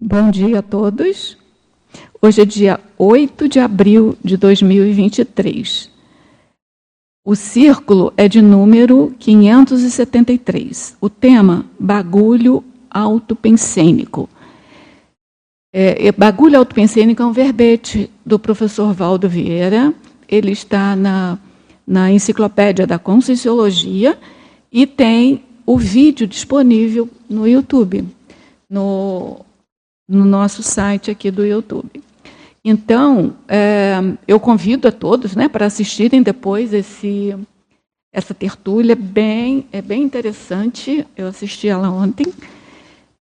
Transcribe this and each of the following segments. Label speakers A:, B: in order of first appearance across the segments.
A: Bom dia a todos. Hoje é dia 8 de abril de 2023. O círculo é de número 573. O tema: bagulho autopensênico. É, bagulho autopensênico é um verbete do professor Valdo Vieira. Ele está na, na Enciclopédia da Conscienciologia e tem o vídeo disponível no YouTube, no, no nosso site aqui do YouTube. Então, é, eu convido a todos né, para assistirem depois esse, essa tertúlia, bem, é bem interessante, eu assisti ela ontem.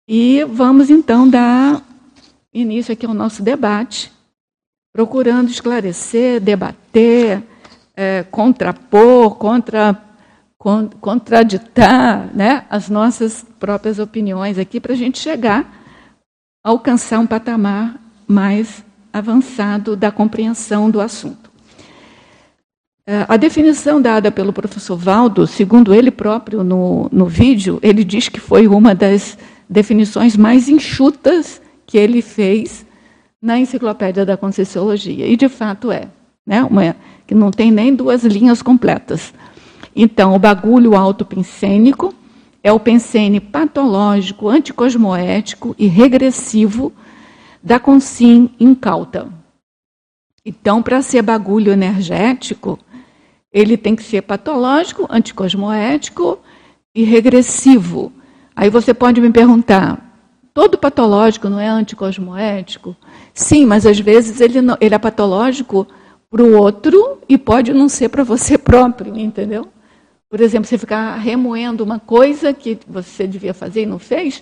A: E vamos então dar início aqui ao nosso debate, procurando esclarecer, debater, é, contrapor, contra, con, contraditar né, as nossas próprias opiniões aqui, para a gente chegar alcançar um patamar mais avançado da compreensão do assunto. É, a definição dada pelo professor Valdo, segundo ele próprio no, no vídeo, ele diz que foi uma das definições mais enxutas que ele fez na Enciclopédia da Conscienciologia. E, de fato, é. Né? Uma, que não tem nem duas linhas completas. Então, o bagulho autopensênico é o pensene patológico, anticosmoético e regressivo da consim incauta. Então, para ser bagulho energético, ele tem que ser patológico, anticosmoético e regressivo. Aí você pode me perguntar, todo patológico não é anticosmoético? Sim, mas às vezes ele, não, ele é patológico para o outro e pode não ser para você próprio, entendeu? Por exemplo, você ficar remoendo uma coisa que você devia fazer e não fez,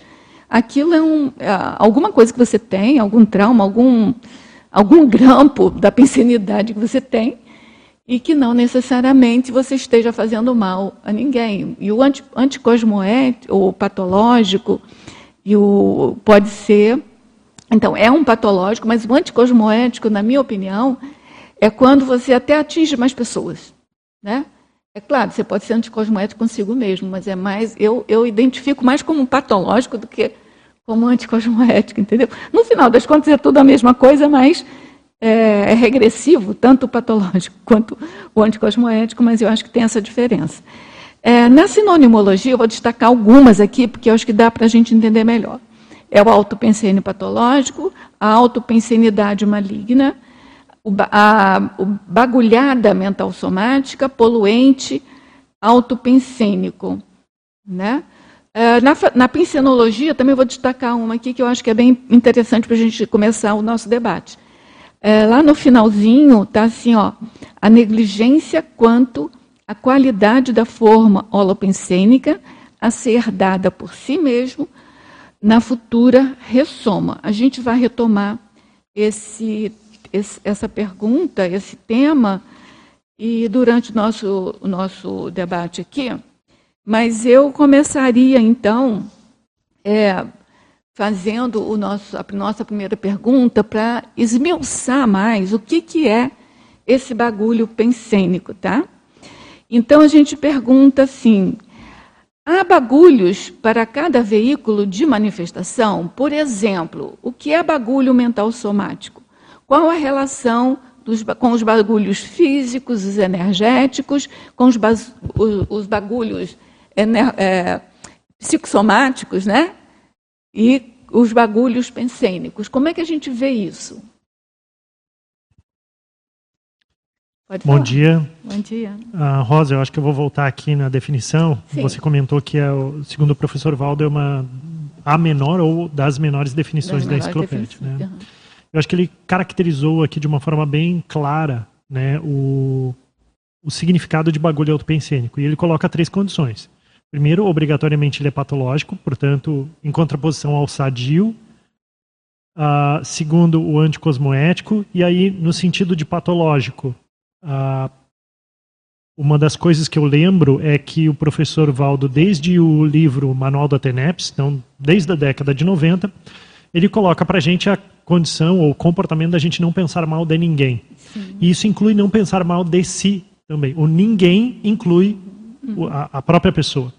A: aquilo é, um, é alguma coisa que você tem, algum trauma, algum, algum grampo da pensinidade que você tem, e que não necessariamente você esteja fazendo mal a ninguém. E o anti, anticosmoético, ou patológico, e o, pode ser. Então, é um patológico, mas o anticosmoético, na minha opinião, é quando você até atinge mais pessoas. Né? É claro, você pode ser anticosmoético consigo mesmo, mas é mais. Eu, eu identifico mais como um patológico do que como anticosmoético, entendeu? No final das contas é tudo a mesma coisa, mas é, é regressivo, tanto o patológico quanto o anticosmoético, mas eu acho que tem essa diferença. É, na sinonimologia, eu vou destacar algumas aqui, porque eu acho que dá para a gente entender melhor. É o autopensene patológico, a autopensenidade maligna, a, bagulhada mental somática, poluente, autopensênico. Né? É, na, na pensenologia, também vou destacar uma aqui que eu acho que é bem interessante para a gente começar o nosso debate. É, lá no finalzinho está assim, ó, a negligência quanto à qualidade da forma holopensênica a ser dada por si mesmo na futura ressoma. A gente vai retomar esse esse, essa pergunta, esse tema, e durante o nosso, o nosso debate aqui, mas eu começaria, então, é, fazendo o nosso, a nossa primeira pergunta para esmiuçar mais o que, que é esse bagulho pensênico, tá? Então a gente pergunta assim: há bagulhos para cada veículo de manifestação? Por exemplo, o que é bagulho mental somático? Qual a relação dos, com os bagulhos físicos, os energéticos, com os, os bagulhos ener, é, psicossomáticos, né? E os bagulhos pensênicos. Como é que a gente vê isso?
B: Bom dia.
A: Bom dia.
B: Uh, Rosa, eu acho que eu vou voltar aqui na definição. Sim. Você comentou que, é, segundo o professor Valdo, é uma a menor ou das menores definições das da enciclopédia. Né? Uhum. Eu acho que ele caracterizou aqui de uma forma bem clara né, o, o significado de bagulho autopensênico. E ele coloca três condições. Primeiro, obrigatoriamente ele é patológico, portanto, em contraposição ao sadio. Uh, segundo, o anticosmoético. E aí, no sentido de patológico, uh, uma das coisas que eu lembro é que o professor Valdo, desde o livro Manual da TENEPS, então, desde a década de 90, ele coloca para a gente a condição ou comportamento da gente não pensar mal de ninguém. Sim. E isso inclui não pensar mal de si também. O ninguém inclui a, a, própria pessoa.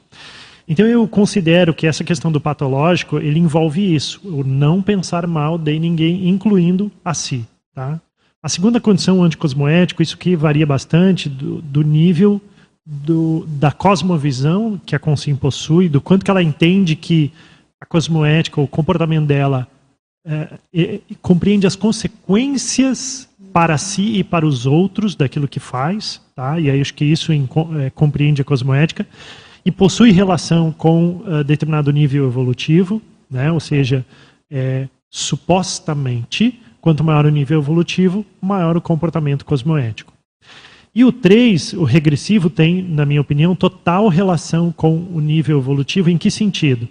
B: Então eu considero que essa questão do patológico, ele envolve isso, o não pensar mal de ninguém, incluindo a si. Tá? A segunda condição anticosmoético, isso que varia bastante do, do nível do, da cosmovisão que a Consim possui, do quanto que ela entende que a cosmoética, o comportamento dela, é, compreende as consequências para si e para os outros daquilo que faz, tá? e aí acho que isso é, compreende a cosmoética e possui relação com uh, determinado nível evolutivo, né? ou seja, é, supostamente, quanto maior o nível evolutivo, maior o comportamento cosmoético. E o 3, o regressivo, tem, na minha opinião, total relação com o nível evolutivo. Em que sentido?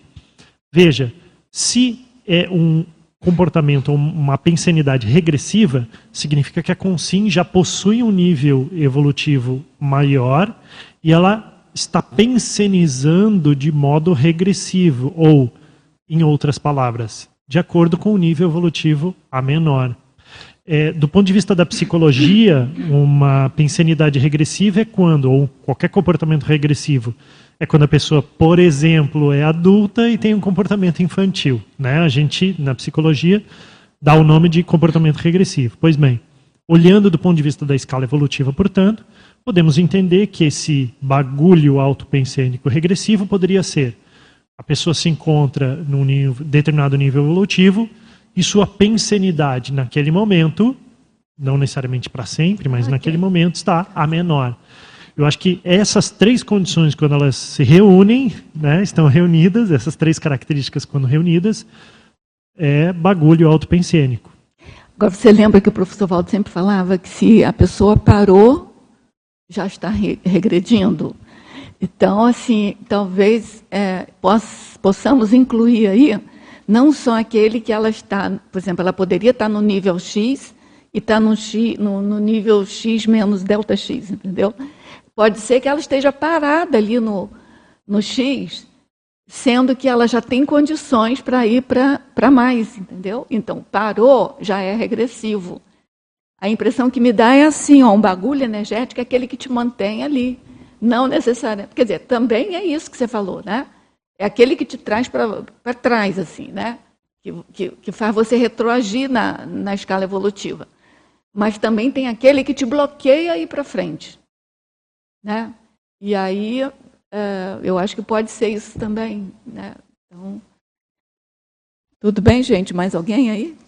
B: Veja, se é um comportamento, uma pensanidade regressiva, significa que a consim já possui um nível evolutivo maior e ela está pensenizando de modo regressivo, ou, em outras palavras, de acordo com o nível evolutivo a menor. É, do ponto de vista da psicologia, uma pensenidade regressiva é quando, ou qualquer comportamento regressivo, é quando a pessoa, por exemplo, é adulta e tem um comportamento infantil. Né? A gente, na psicologia, dá o nome de comportamento regressivo. Pois bem, olhando do ponto de vista da escala evolutiva, portanto, podemos entender que esse bagulho autopensênico regressivo poderia ser a pessoa se encontra num nível, determinado nível evolutivo e sua pensenidade naquele momento, não necessariamente para sempre, mas okay. naquele momento está a menor. Eu acho que essas três condições, quando elas se reúnem, né, estão reunidas, essas três características quando reunidas, é bagulho autopensênico.
A: Agora, você lembra que o professor Valdo sempre falava que se a pessoa parou já está re regredindo. Então, assim, talvez é, poss possamos incluir aí não só aquele que ela está, por exemplo, ela poderia estar no nível X e está no, no, no, nível X menos delta X, entendeu? Pode ser que ela esteja parada ali no, no X, sendo que ela já tem condições para ir para mais, entendeu? Então, parou já é regressivo. A impressão que me dá é assim, ó, um bagulho energético é aquele que te mantém ali. Não necessariamente. Quer dizer, também é isso que você falou, né? É aquele que te traz para trás, assim, né? Que, que, que, faz você retroagir na, na escala evolutiva. Mas também tem aquele que te bloqueia ir para frente. Né? E aí, é, eu acho que pode ser isso também. Né? Então, tudo bem, gente? Mais alguém aí?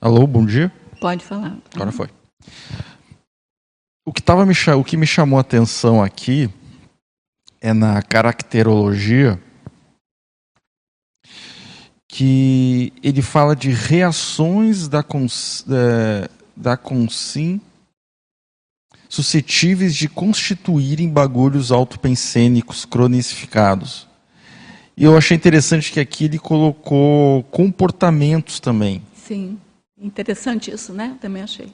C: Alô, bom dia.
A: Pode falar.
C: Agora foi. O que, tava me, o que me chamou a atenção aqui é na caracterologia que ele fala de reações da, cons, da, da consim suscetíveis de constituírem bagulhos autopensênicos cronicificados. E eu achei interessante que aqui ele colocou comportamentos também.
A: Sim. Interessante isso, né? Também achei.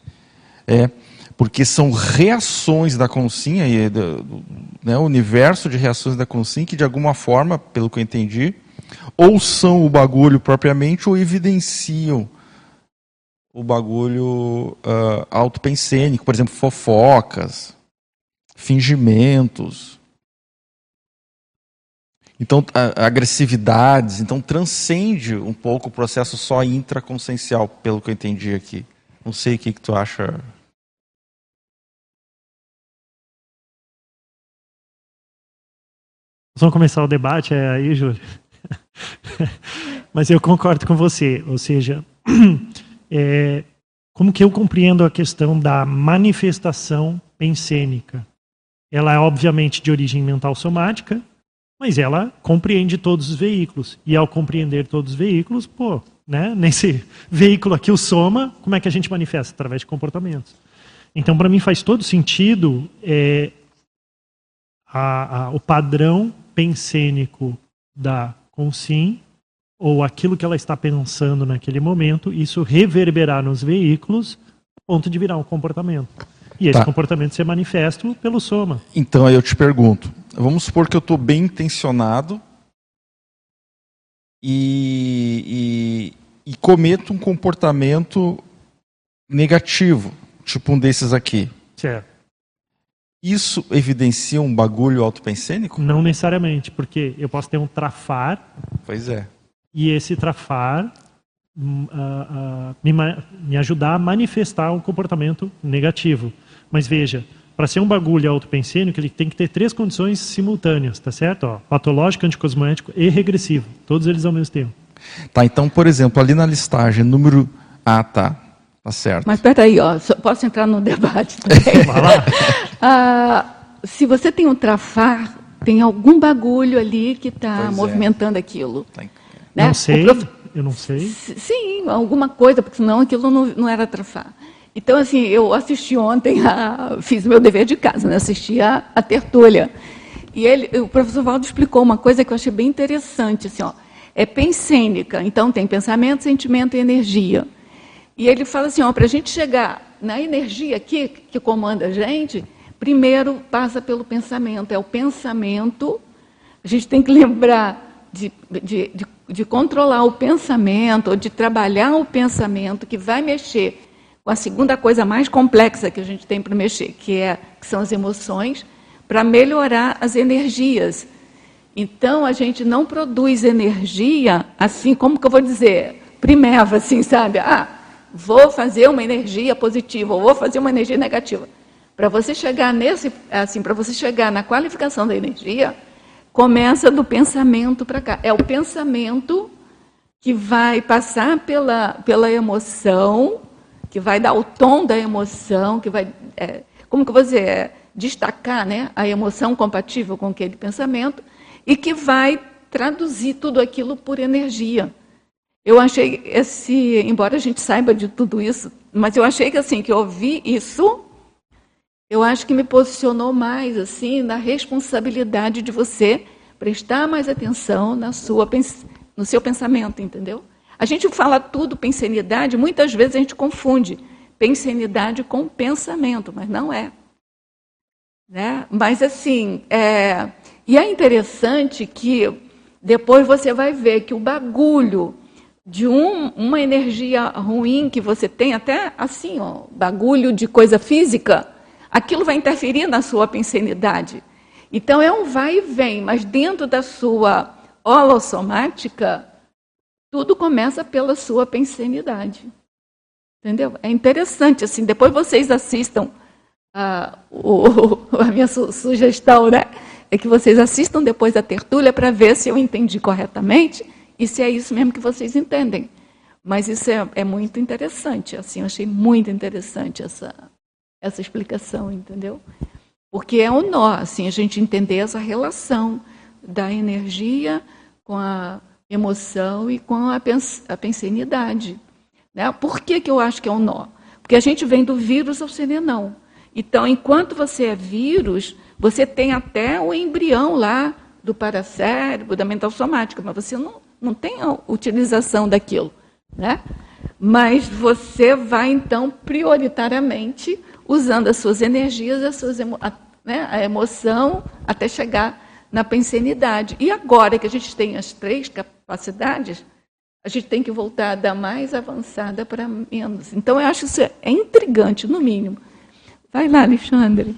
C: É, porque são reações da consciência, do, né, o universo de reações da consciência que de alguma forma, pelo que eu entendi, ou são o bagulho propriamente ou evidenciam o bagulho uh, autopensênico, por exemplo, fofocas, fingimentos, então, agressividades, então transcende um pouco o processo só intraconsciencial, pelo que eu entendi aqui. Não sei o que, que tu acha.
B: Vamos começar o debate é aí, Júlio. Mas eu concordo com você, ou seja, é, como que eu compreendo a questão da manifestação pensênica? Ela é obviamente de origem mental somática, mas ela compreende todos os veículos. E ao compreender todos os veículos, pô, né, nesse veículo aqui, o soma, como é que a gente manifesta? Através de comportamentos. Então, para mim, faz todo sentido é, a, a, o padrão pensênico da consim, ou aquilo que ela está pensando naquele momento, isso reverberar nos veículos, a ponto de virar um comportamento. E esse tá. comportamento ser manifesto pelo soma.
C: Então aí eu te pergunto, vamos supor que eu estou bem intencionado e, e cometo um comportamento negativo, tipo um desses aqui.
B: Certo. Isso
C: evidencia um bagulho autopensênico?
B: Não necessariamente, porque eu posso ter um trafar.
C: Pois é.
B: E esse trafar uh, uh, me, me ajudar a manifestar um comportamento negativo. Mas veja, para ser um bagulho autopensênico, ele tem que ter três condições simultâneas, tá certo? Ó, patológico, anticosmoético e regressivo. Todos eles ao mesmo tempo.
C: Tá, então, por exemplo, ali na listagem, número. Ah, tá. Tá certo.
A: Mas peraí, ó, posso entrar no debate também? Vai lá. ah, se você tem um trafar, tem algum bagulho ali que está é. movimentando é. aquilo. Tá.
B: Né? Não sei, prof... eu não sei.
A: Sim, alguma coisa, porque senão aquilo não, não era trafar. Então, assim, eu assisti ontem, a, fiz meu dever de casa, né? assisti a, a tertúlia. E ele, o professor Valdo explicou uma coisa que eu achei bem interessante, assim, ó, é pensênica, então tem pensamento, sentimento e energia. E ele fala assim, para a gente chegar na energia aqui que comanda a gente, primeiro passa pelo pensamento. É o pensamento, a gente tem que lembrar de, de, de, de controlar o pensamento, ou de trabalhar o pensamento, que vai mexer com a segunda coisa mais complexa que a gente tem para mexer, que, é, que são as emoções, para melhorar as energias. Então, a gente não produz energia assim, como que eu vou dizer, primeva, assim, sabe? Ah, vou fazer uma energia positiva, ou vou fazer uma energia negativa. Para você chegar nesse, assim, para você chegar na qualificação da energia, começa do pensamento para cá. É o pensamento que vai passar pela, pela emoção, que vai dar o tom da emoção, que vai, é, como que dizer, é, destacar né, a emoção compatível com aquele pensamento, e que vai traduzir tudo aquilo por energia. Eu achei esse, embora a gente saiba de tudo isso, mas eu achei que assim que eu ouvi isso, eu acho que me posicionou mais assim na responsabilidade de você prestar mais atenção na sua no seu pensamento, entendeu? A gente fala tudo pensenidade, muitas vezes a gente confunde pensenidade com pensamento, mas não é. Né? Mas assim, é... e é interessante que depois você vai ver que o bagulho de um, uma energia ruim que você tem, até assim, ó, bagulho de coisa física, aquilo vai interferir na sua pensenidade. Então é um vai e vem, mas dentro da sua holossomática, tudo começa pela sua pensenidade. Entendeu? É interessante, assim, depois vocês assistam a, o, a minha su sugestão, né? É que vocês assistam depois a tertúlia para ver se eu entendi corretamente e se é isso mesmo que vocês entendem. Mas isso é, é muito interessante, assim, eu achei muito interessante essa, essa explicação, entendeu? Porque é um nó, assim, a gente entender essa relação da energia com a emoção e com a, pens a pensenidade. Né? Por que, que eu acho que é um nó? Porque a gente vem do vírus ao serenão. Então, enquanto você é vírus, você tem até o embrião lá do paracérebro, da mental somática, mas você não, não tem utilização daquilo. Né? Mas você vai, então, prioritariamente usando as suas energias, as suas emo a, né, a emoção, até chegar na pensenidade. E agora que a gente tem as três capacidades, a gente tem que voltar da mais avançada para menos. Então, eu acho isso é intrigante, no mínimo. Vai lá, Alexandre.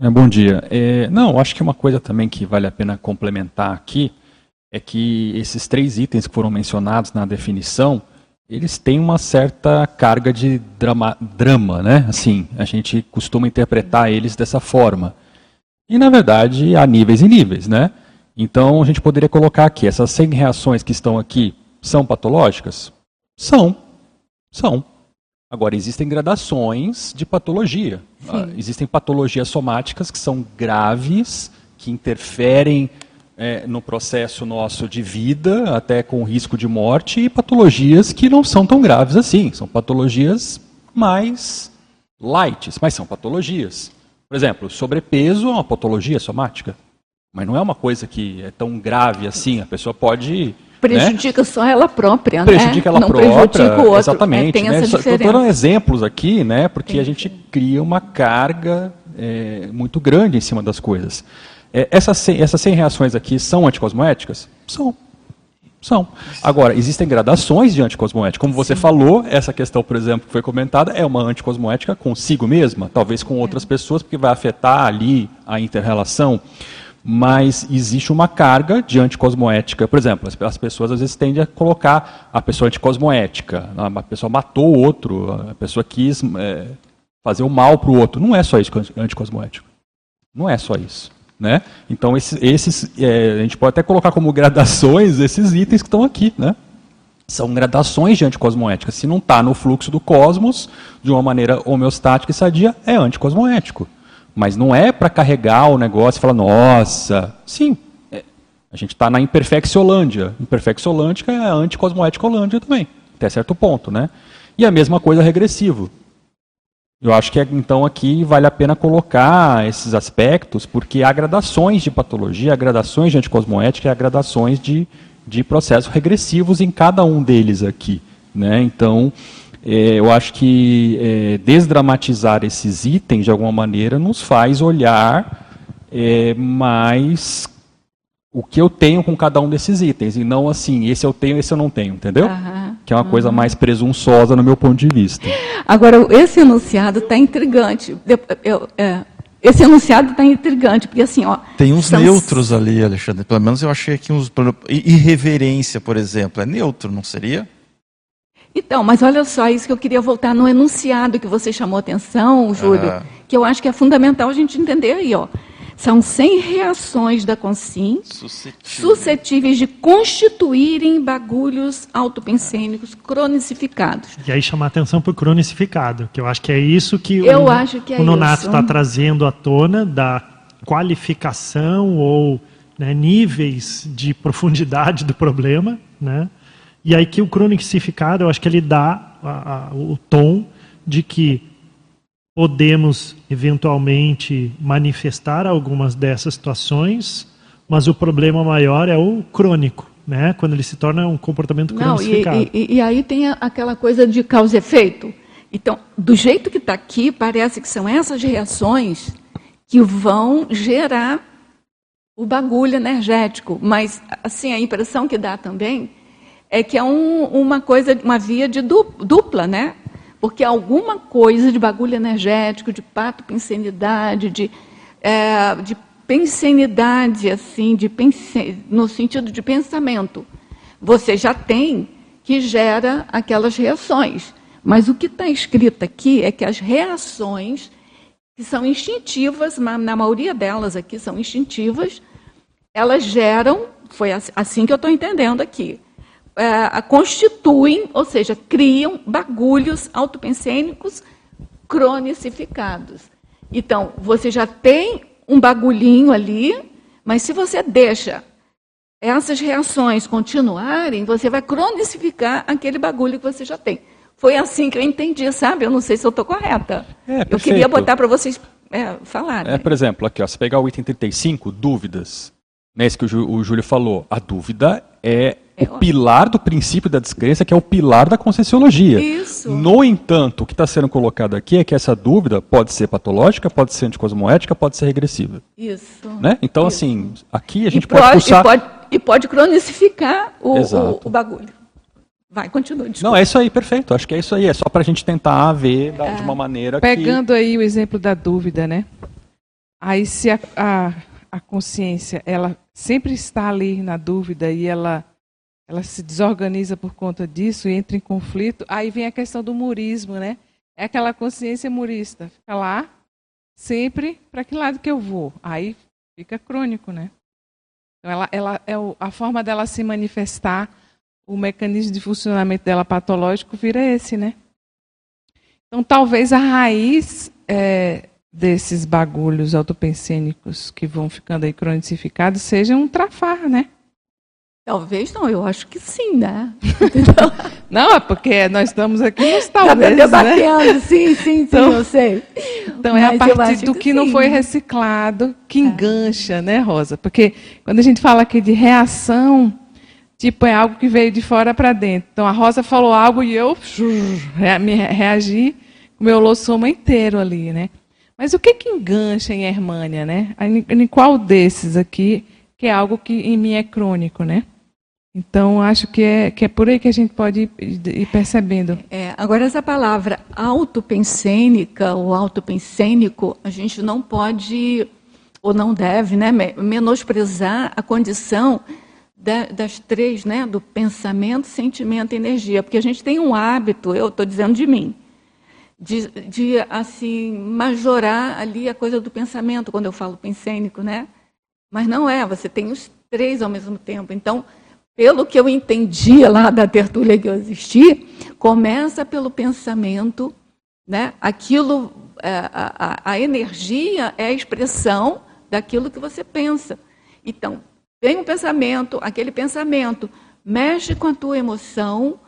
D: É, bom dia. É, não, acho que uma coisa também que vale a pena complementar aqui é que esses três itens que foram mencionados na definição, eles têm uma certa carga de drama, drama, né? Assim, a gente costuma interpretar eles dessa forma. E, na verdade, há níveis e níveis, né? Então, a gente poderia colocar aqui, essas 100 reações que estão aqui são patológicas? São. São. Agora, existem gradações de patologia. Uh, existem patologias somáticas que são graves, que interferem é, no processo nosso de vida, até com risco de morte, e patologias que não são tão graves assim. São patologias mais light, mas são patologias. Por exemplo, sobrepeso é uma patologia somática, mas não é uma coisa que é tão grave assim. A pessoa pode né?
A: prejudica né? só ela própria,
D: prejudica
A: né?
D: ela não própria, prejudica o outro. exatamente. É, né? Estou dando exemplos aqui, né? Porque tem a gente cria uma carga é, muito grande em cima das coisas. É, essas, 100, essas 100 reações aqui são anticosmoéticas? São. São. Agora, existem gradações de anticosmoética. Como você Sim. falou, essa questão, por exemplo, que foi comentada, é uma anticosmoética consigo mesma, talvez com outras é. pessoas, porque vai afetar ali a interrelação. Mas existe uma carga de anticosmoética. Por exemplo, as pessoas às vezes tendem a colocar a pessoa anticosmoética. A pessoa matou o outro, a pessoa quis é, fazer o mal para o outro. Não é só isso anticosmoético. Não é só isso. Né? Então, esses, esses é, a gente pode até colocar como gradações esses itens que estão aqui. Né? São gradações de anticosmoética. Se não está no fluxo do cosmos, de uma maneira homeostática e sadia, é anticosmoético. Mas não é para carregar o negócio e falar, nossa, sim, é, a gente está na imperfecciolândia. Imperfecciolândica é anticosmoética holândia também, até certo ponto. Né? E a mesma coisa regressivo. Eu acho que então aqui vale a pena colocar esses aspectos, porque há gradações de patologia, há gradações de anticosmoética há gradações de, de processos regressivos em cada um deles aqui. Né? Então, é, eu acho que é, desdramatizar esses itens, de alguma maneira, nos faz olhar é, mais o que eu tenho com cada um desses itens, e não assim, esse eu tenho, esse eu não tenho, entendeu? Uhum, que é uma uhum. coisa mais presunçosa no meu ponto de vista.
A: Agora, esse enunciado está intrigante. Eu, eu, é, esse enunciado está intrigante, porque assim, ó.
C: Tem uns são... neutros ali, Alexandre. Pelo menos eu achei aqui uns. Irreverência, por exemplo, é neutro, não seria?
A: Então, mas olha só, isso que eu queria voltar no enunciado que você chamou atenção, Júlio, uhum. que eu acho que é fundamental a gente entender aí, ó. São 100 reações da consim suscetíveis de constituírem bagulhos autopensênicos cronicificados.
B: E aí chamar atenção para o cronicificado, que eu acho que é isso que eu o, acho que é o Nonato está trazendo à tona da qualificação ou né, níveis de profundidade do problema, né? E aí que o cronicificado, eu acho que ele dá a, a, o tom de que podemos eventualmente manifestar algumas dessas situações, mas o problema maior é o crônico, né? Quando ele se torna um comportamento cronificado.
A: E, e, e, aí tem aquela coisa de causa e efeito. Então, do jeito que está aqui, parece que são essas reações que vão gerar o bagulho energético. Mas, assim, a impressão que dá também é que é um, uma coisa, uma via de dupla, né? Porque alguma coisa de bagulho energético, de pato pensenidade, de, é, de pensenidade, assim, de pense, no sentido de pensamento, você já tem que gera aquelas reações. Mas o que está escrito aqui é que as reações que são instintivas, na maioria delas aqui são instintivas, elas geram, foi assim que eu estou entendendo aqui, é, constituem, ou seja, criam bagulhos autopensênicos cronicificados. Então, você já tem um bagulhinho ali, mas se você deixa essas reações continuarem, você vai cronicificar aquele bagulho que você já tem. Foi assim que eu entendi, sabe? Eu não sei se eu estou correta. É, eu queria botar para vocês é, falarem.
D: É, por exemplo, aqui, ó, se pegar o item 35, dúvidas, né, que o, Júlio falou, a dúvida é o pilar do princípio da descrença, que é o pilar da conscienciologia. Isso. No entanto, o que está sendo colocado aqui é que essa dúvida pode ser patológica, pode ser anticosmoética, pode ser regressiva. Isso. Né? Então, Isso. assim, aqui a gente pode, pode pulsar...
A: E pode, e pode cronicificar o, o, o, bagulho. Vai, continua. Desculpa.
D: Não, é isso aí, perfeito. Acho que é isso aí. É só para a gente tentar ver é. de uma maneira
E: Pegando que... aí o exemplo da dúvida, né? Aí se a, a, a consciência, ela sempre está ali na dúvida e ela ela se desorganiza por conta disso e entra em conflito. Aí vem a questão do murismo, né? É aquela consciência murista. Fica lá, sempre, para que lado que eu vou? Aí fica crônico, né? Então, ela, ela, é o, a forma dela se manifestar, o mecanismo de funcionamento dela patológico vira esse, né? Então, talvez a raiz é, desses bagulhos autopensênicos que vão ficando aí cronicificados seja um trafar, né?
A: Talvez não, eu acho que sim, né?
E: não, é porque nós estamos aqui nos talvez,
A: debatendo, né? sim, sim, então, sim, eu sei.
E: Então Mas é a partir do que, que não foi reciclado que é. engancha, né, Rosa? Porque quando a gente fala aqui de reação, tipo, é algo que veio de fora para dentro. Então a Rosa falou algo e eu me reagi com o meu lossoma inteiro ali, né? Mas o que que engancha em Hermânia, né? Em qual desses aqui que é algo que em mim é crônico, né? Então, acho que é, que é por aí que a gente pode ir, ir percebendo.
A: É, agora, essa palavra autopensênica ou autopensênico, a gente não pode, ou não deve, né, menosprezar a condição da, das três, né, do pensamento, sentimento e energia. Porque a gente tem um hábito, eu estou dizendo de mim, de, de, assim, majorar ali a coisa do pensamento, quando eu falo pensênico, né? Mas não é, você tem os três ao mesmo tempo. Então, pelo que eu entendi lá da tertúlia que eu assisti, começa pelo pensamento, né? Aquilo, é, a, a, a energia é a expressão daquilo que você pensa. Então, vem um pensamento, aquele pensamento mexe com a tua emoção,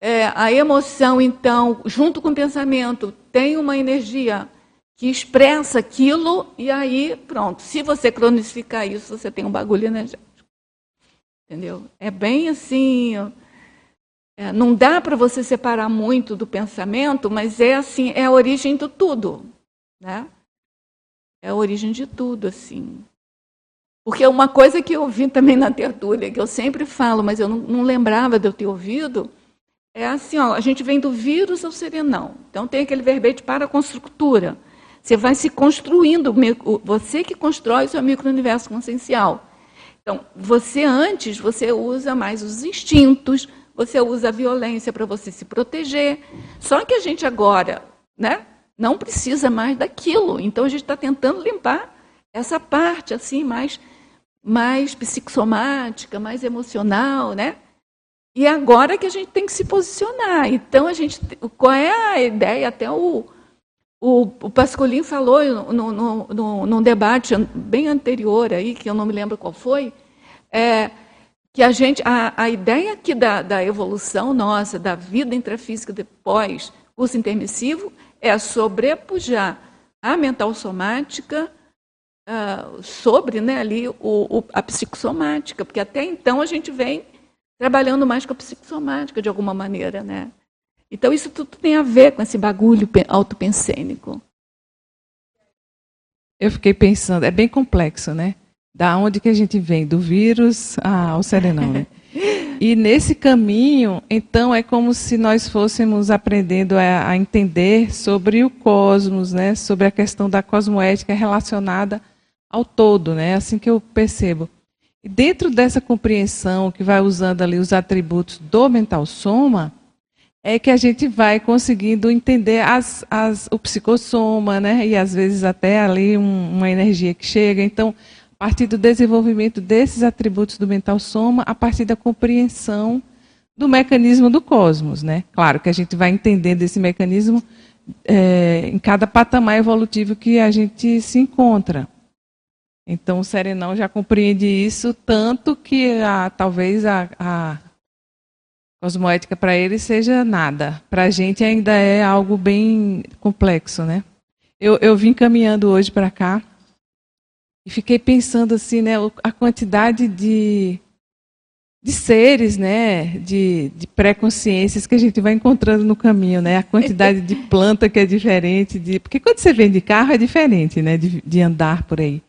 A: é, a emoção, então, junto com o pensamento, tem uma energia que expressa aquilo, e aí, pronto. Se você cronificar isso, você tem um bagulho energético. Entendeu? É bem assim. É, não dá para você separar muito do pensamento, mas é assim, é a origem de tudo, né? É a origem de tudo, assim. Porque uma coisa que eu vi também na tertúlia, que eu sempre falo, mas eu não, não lembrava de eu ter ouvido, é assim, ó, a gente vem do vírus ao serenão. Então tem aquele verbete para a construtura. Você vai se construindo, você que constrói o seu micro-universo consciencial. Então, você antes, você usa mais os instintos, você usa a violência para você se proteger. Só que a gente agora, né, não precisa mais daquilo. Então, a gente está tentando limpar essa parte assim mais, mais psicossomática, mais emocional, né? E agora que a gente tem que se posicionar. Então, a gente, qual é a ideia? Até o, o, o Pascolin falou no, no, no, num debate bem anterior aí, que eu não me lembro qual foi, é, que a gente, a, a ideia aqui da, da evolução nossa, da vida intrafísica depois curso intermissivo, é sobrepujar a mental somática uh, sobre né, ali o, o, a psicossomática, porque até então a gente vem trabalhando mais com a psicossomática de alguma maneira, né? Então, isso tudo tem a ver com esse bagulho autopensênico.
E: Eu fiquei pensando, é bem complexo, né? Da onde que a gente vem? Do vírus ao serenão, né? E nesse caminho, então, é como se nós fôssemos aprendendo a, a, entender sobre o cosmos, né? sobre a questão da cosmoética relacionada ao todo. Né? Assim que eu percebo. E dentro dessa compreensão, que vai usando ali os atributos do mental soma, é que a gente vai conseguindo entender as, as, o psicossoma, né? E às vezes até ali um, uma energia que chega. Então, a partir do desenvolvimento desses atributos do mental soma, a partir da compreensão do mecanismo do cosmos, né? Claro que a gente vai entendendo esse mecanismo é, em cada patamar evolutivo que a gente se encontra. Então, o Serenão já compreende isso tanto que a, talvez a, a cosmoética para ele seja nada. Para a gente ainda é algo bem complexo, né? Eu, eu vim caminhando hoje para cá e fiquei pensando assim, né, a quantidade de, de seres, né, de, de pré-consciências que a gente vai encontrando no caminho, né? A quantidade de planta que é diferente, de porque quando você vem de carro é diferente, né, de, de andar por aí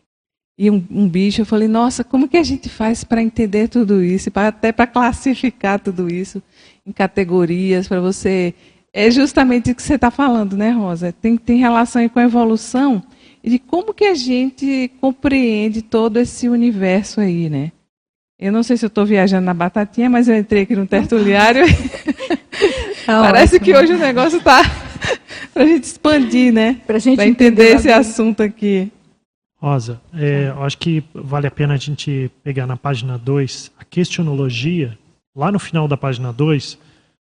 E: e um, um, bicho. Eu falei, nossa, como que a gente faz para entender tudo isso, pra, até para classificar tudo isso em categorias, para você. É justamente o que você está falando, né, Rosa? Tem, tem relação com a evolução e de como que a gente compreende todo esse universo aí, né? Eu não sei se eu estou viajando na batatinha, mas eu entrei aqui no tertuliário. Tá Parece ótimo. que hoje o negócio está para a gente expandir, né? Para entender, entender esse assunto aqui.
B: Rosa, é, eu acho que vale a pena a gente pegar na página 2 a questionologia, lá no final da página 2,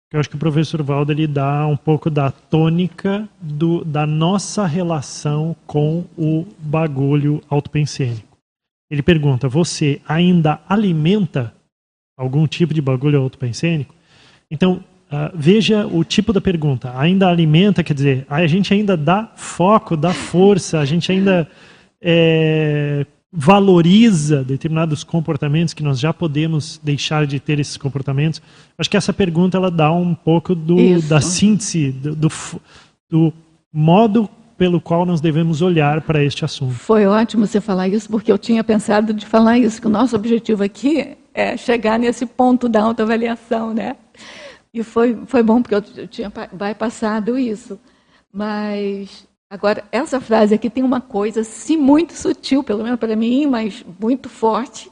B: que eu acho que o professor Valdo ele dá um pouco da tônica do, da nossa relação com o bagulho autopensênico. Ele pergunta: você ainda alimenta algum tipo de bagulho autopensênico? Então, uh, veja o tipo da pergunta. Ainda alimenta, quer dizer, a gente ainda dá foco, dá força, a gente ainda é, valoriza determinados comportamentos que nós já podemos deixar de ter esses comportamentos? Acho que essa pergunta ela dá um pouco do, da síntese do, do, do modo pelo qual nós devemos olhar para este assunto.
A: Foi ótimo você falar isso, porque eu tinha pensado de falar isso, que o nosso objetivo aqui é, chegar nesse ponto da autoavaliação, né? E foi, foi bom, porque eu, tinha vai passado isso. Mas, agora, essa frase aqui tem uma coisa, sim, muito sutil, pelo menos para mim, mas muito forte,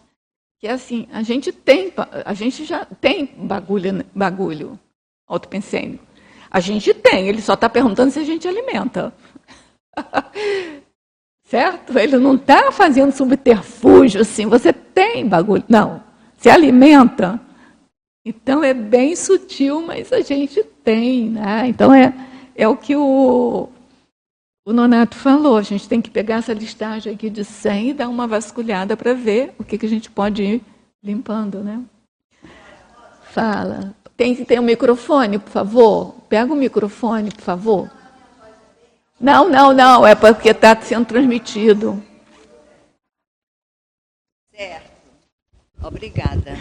A: que é assim, a gente tem, a gente já tem bagulho, bagulho autopensênico. A gente tem, ele só está perguntando se a gente alimenta. certo? Ele não está fazendo subterfúgio assim, você tem bagulho. Não, se alimenta. Então é bem sutil, mas a gente tem, né? Então é, é o que o, o Nonato falou. A gente tem que pegar essa listagem aqui de 100 e dar uma vasculhada para ver o que, que a gente pode ir limpando, né? Fala. Tem que ter um microfone, por favor. Pega o microfone, por favor. Não, não, não. É porque está sendo transmitido.
F: Certo. Obrigada.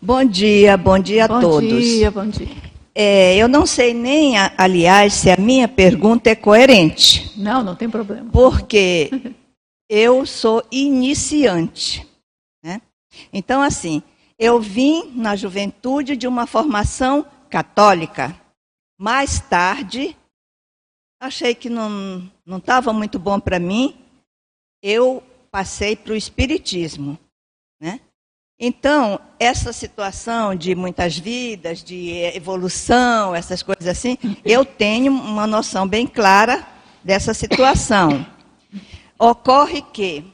F: Bom dia, bom dia a
A: bom
F: todos.
A: Bom dia, bom dia.
F: É, eu não sei nem, aliás, se a minha pergunta é coerente.
A: Não, não tem problema.
F: Porque eu sou iniciante. Né? Então, assim, eu vim na juventude de uma formação católica. Mais tarde, achei que não estava muito bom para mim, eu passei para o espiritismo. Né? Então, essa situação de muitas vidas, de evolução, essas coisas assim, eu tenho uma noção bem clara dessa situação. Ocorre que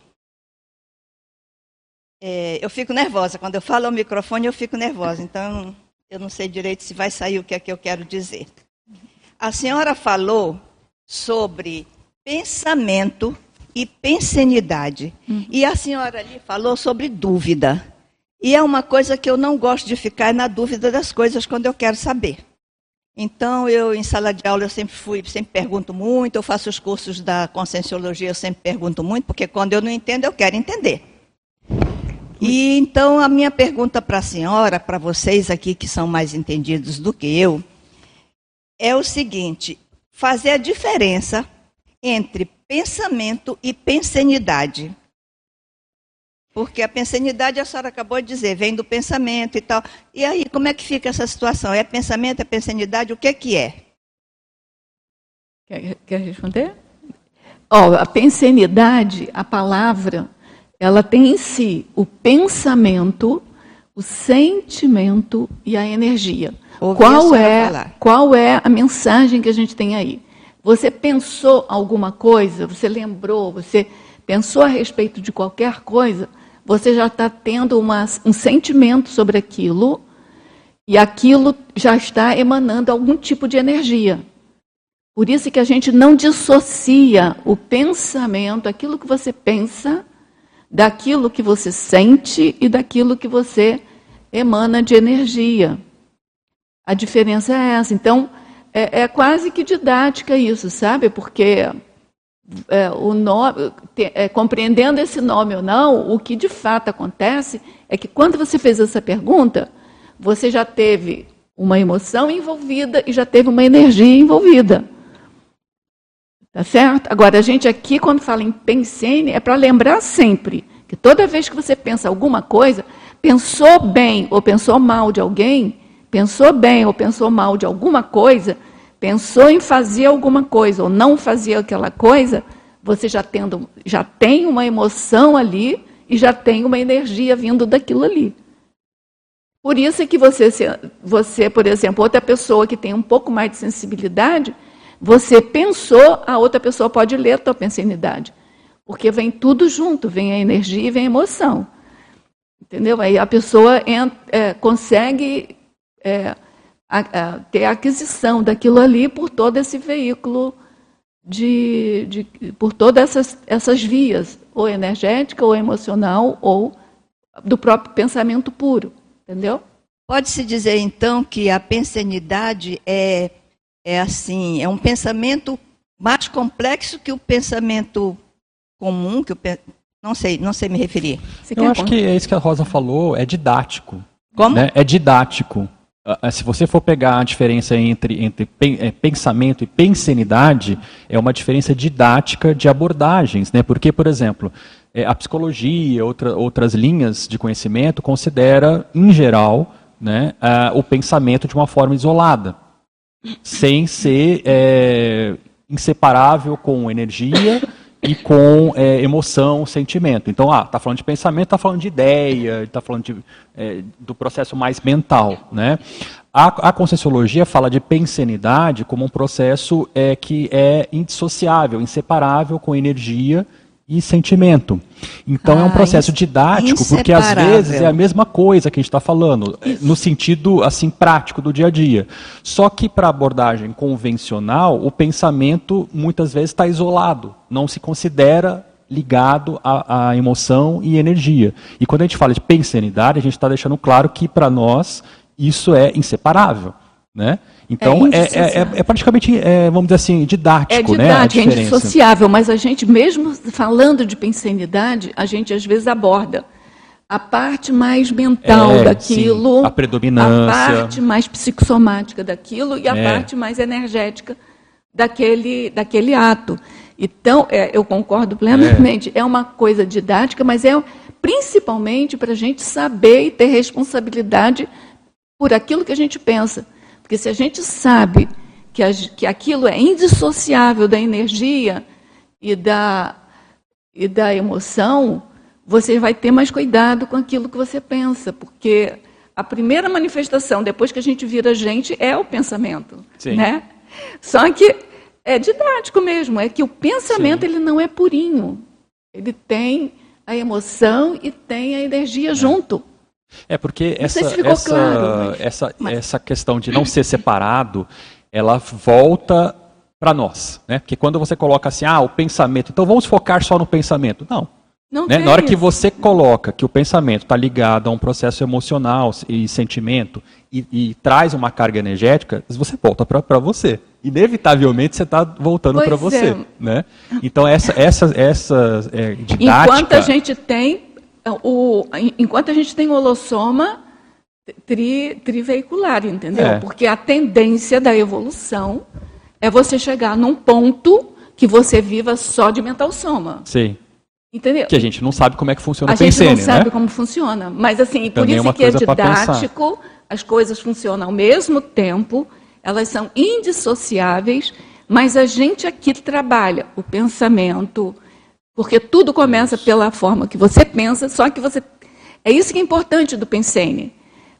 F: é, eu fico nervosa. Quando eu falo ao microfone, eu fico nervosa. Então, eu não sei direito se vai sair o que é que eu quero dizer. A senhora falou sobre pensamento e pensenidade. Uhum. E a senhora ali falou sobre dúvida. E é uma coisa que eu não gosto de ficar na dúvida das coisas quando eu quero saber. Então, eu, em sala de aula, eu sempre fui, sempre pergunto muito. Eu faço os cursos da conscienciologia, eu sempre pergunto muito, porque quando eu não entendo, eu quero entender. E então, a minha pergunta para a senhora, para vocês aqui que são mais entendidos do que eu, é o seguinte: fazer a diferença entre pensamento e pensenidade. Porque a pensenidade, a senhora acabou de dizer, vem do pensamento e tal. E aí, como é que fica essa situação? É pensamento, é pensenidade? O que, que é?
A: Quer, quer responder? Oh, a pensenidade, a palavra, ela tem em si o pensamento, o sentimento e a energia. Ouvi qual a é, falar. qual é a mensagem que a gente tem aí? Você pensou alguma coisa? Você lembrou? Você pensou a respeito de qualquer coisa? Você já está tendo uma, um sentimento sobre aquilo e aquilo já está emanando algum tipo de energia. Por isso que a gente não dissocia o pensamento, aquilo que você pensa, daquilo que você sente e daquilo que você emana de energia. A diferença é essa. Então, é, é quase que didática isso, sabe? Porque é, o nome, é, compreendendo esse nome ou não, o que de fato acontece é que quando você fez essa pergunta, você já teve uma emoção envolvida e já teve uma energia envolvida. Tá certo? Agora, a gente aqui, quando fala em pensene, é para lembrar sempre que toda vez que você pensa alguma coisa, pensou bem ou pensou mal de alguém, pensou bem ou pensou mal de alguma coisa, pensou em fazer alguma coisa ou não fazia aquela coisa, você já, tendo, já tem uma emoção ali e já tem uma energia vindo daquilo ali. Por isso é que você, você, por exemplo, outra pessoa que tem um pouco mais de sensibilidade, você pensou, a outra pessoa pode ler a tua pensanidade. Porque vem tudo junto, vem a energia e vem a emoção. Entendeu? Aí a pessoa é, consegue é, a, a, ter a aquisição daquilo ali por todo esse veículo, de, de, por todas essas, essas vias, ou energética, ou emocional, ou do próprio pensamento puro. Entendeu?
F: Pode-se dizer, então, que a pensanidade é, é assim, é um pensamento mais complexo que o pensamento comum, que o, não sei, não sei me referir.
D: Eu acho que é isso que a Rosa falou, é didático.
F: Como? Né?
D: É didático. Ah, ah, se você for pegar a diferença entre, entre é, pensamento e pensenidade, é uma diferença didática de abordagens. Né? Porque, por exemplo, é, a psicologia, outra, outras linhas de conhecimento, considera, em geral, né, o pensamento de uma forma isolada, sem ser é, inseparável com energia e com é, emoção, sentimento. Então, ah, está falando de pensamento, está falando de ideia, está falando de, é, do processo mais mental. Né? A, a Conscienciologia fala de pensenidade como um processo é, que é indissociável, inseparável com energia e sentimento. Então ah, é um ah, processo didático, porque às vezes é a mesma coisa que a gente está falando, Isso. no sentido assim prático do dia a dia. Só que para abordagem convencional, o pensamento muitas vezes está isolado, não se considera ligado à, à, emoção e energia. E quando a gente fala de pensanidade, a gente está deixando claro que para nós isso é inseparável. Né? Então, é, é, é, é praticamente, é, vamos dizer assim, didático, é
A: didático, né? É indissociável, mas a gente, mesmo falando de pensanidade, a gente às vezes aborda a parte mais mental é, daquilo,
D: sim, a predominância,
A: a parte mais psicossomática daquilo e a é. parte mais energética daquele, daquele ato. Então, é, eu concordo plenamente, é. é uma coisa didática, mas é principalmente para a gente saber e ter responsabilidade por aquilo que a gente pensa. Porque se a gente sabe que, a, que aquilo é indissociável da energia e da, e da emoção, você vai ter mais cuidado com aquilo que você pensa, porque a primeira manifestação depois que a gente vira gente é o pensamento, Sim. né? Só que é didático mesmo, é que o pensamento Sim. ele não é purinho, ele tem a emoção e tem a energia é. junto.
D: É porque essa, essa, claro, mas... essa, mas... essa questão de não ser separado, ela volta para nós. Né? Porque quando você coloca assim, ah, o pensamento, então vamos focar só no pensamento. Não. Não né? Na hora que você coloca que o pensamento está ligado a um processo emocional e sentimento e, e traz uma carga energética, você volta para você. Inevitavelmente você está voltando para você. É. Né? Então essa, essa, essa é, didática...
A: Enquanto a gente tem o, enquanto a gente tem holossoma tri, triveicular, entendeu? É. Porque a tendência da evolução é você chegar num ponto que você viva só de mental soma.
D: Sim. Entendeu? Que a gente não sabe como é que funciona
A: a o A gente não sabe né? como funciona. Mas assim, por isso é que é didático, as coisas funcionam ao mesmo tempo, elas são indissociáveis, mas a gente aqui trabalha o pensamento, porque tudo começa pela forma que você pensa, só que você. É isso que é importante do Pensene.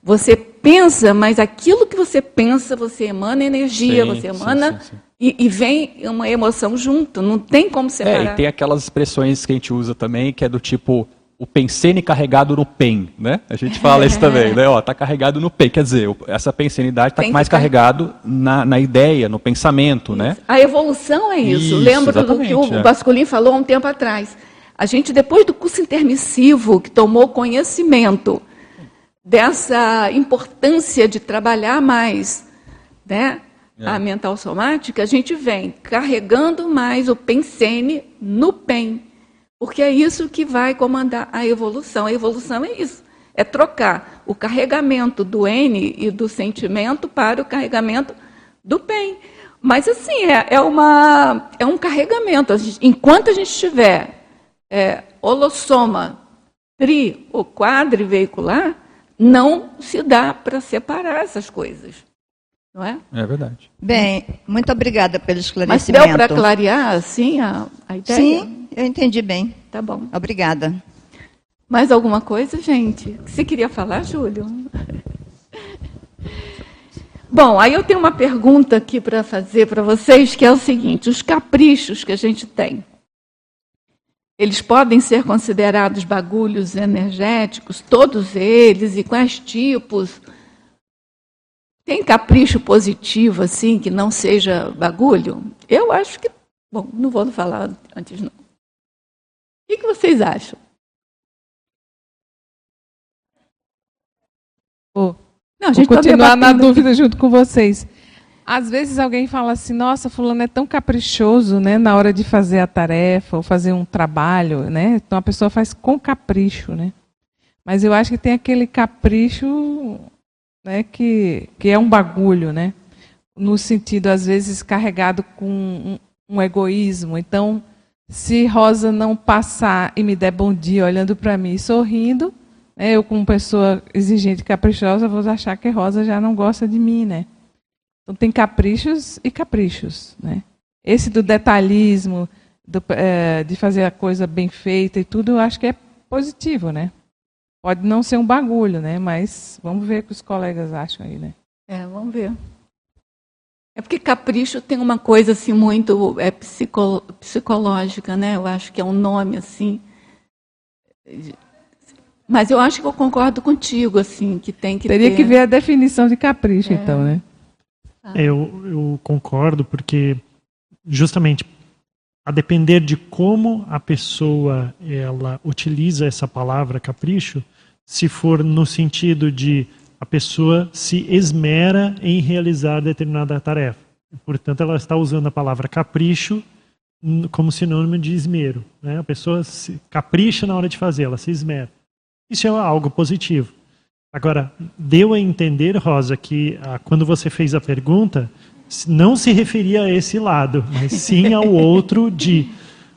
A: Você pensa, mas aquilo que você pensa, você emana energia, sim, você emana. Sim, sim, e, e, vem uma emoção junto, não tem como separar.
D: É, e tem aquelas expressões que a gente usa também, que é do tipo, o pensene carregado no pen, né? A gente fala isso também, né? Ó, tá carregado no pen, quer dizer, essa pensenidade está mais carregado na, na ideia, no pensamento, né?
A: isso. né? A evolução é isso. isso Lembro do que o é. Basculin falou há um tempo atrás. A gente, depois do curso intermissivo, que tomou conhecimento dessa importância de trabalhar mais, né? É. A mental somática, a gente vem carregando mais o pensene no pen porque é isso que vai comandar a evolução. A evolução é isso. É trocar o carregamento do N e do sentimento para o carregamento do PEN. Mas, assim, é, é, uma, é um carregamento. enquanto a gente tiver é, holossoma, tri ou quadriveicular, não se dá para separar essas coisas. Não é?
D: É verdade.
F: Bem, muito obrigada pelo esclarecimento.
A: Mas deu para clarear, assim, a, a ideia?
F: Sim, eu entendi bem.
A: Tá bom.
F: Obrigada.
A: Mais alguma coisa, gente? Você queria falar, Júlio? Bom, aí eu tenho uma pergunta aqui para fazer para vocês, que é o seguinte: os caprichos que a gente tem, eles podem ser considerados bagulhos energéticos, todos eles, e quais tipos? Tem capricho positivo, assim, que não seja bagulho? Eu acho que. Bom, não vou falar antes, não. O que, vocês acham?
E: Oh, não, a gente Vou continuar na dúvida junto com vocês. Às vezes alguém fala assim, nossa, fulano é tão caprichoso, né, na hora de fazer a tarefa ou fazer um trabalho, né? Então a pessoa faz com capricho, né? Mas eu acho que tem aquele capricho, né, que, que é um bagulho, né? No sentido às vezes carregado com um, um egoísmo. Então, Se Rosa não passar e me der bom dia olhando para mim sorrindo, né, eu, como pessoa exigente e caprichosa, vou achar que Rosa já não gosta de mim, né? Então tem caprichos e caprichos, né? Esse do detalhismo, do, é, de fazer a coisa bem feita e tudo, eu acho que é positivo, né? Pode não ser um bagulho, né? Mas vamos ver o que os colegas acham aí, né?
A: É, vamos ver. É porque capricho tem uma coisa assim muito é, psico, psicológica, né? Eu acho que é um nome assim. Mas eu acho que eu concordo contigo, assim, que tem que
E: Teria
A: ter...
E: que ver a definição de capricho, é. então, né?
B: Ah. Eu, eu concordo, porque justamente a depender de como a pessoa ela utiliza essa palavra capricho, se for no sentido de a pessoa se esmera em realizar determinada tarefa. Portanto, ela está usando a palavra capricho como sinônimo de esmero. Né? A pessoa se capricha na hora de fazer, ela se esmera. Isso é algo positivo. Agora, deu a entender, Rosa, que ah, quando você fez a pergunta, não se referia a esse lado, mas sim ao outro de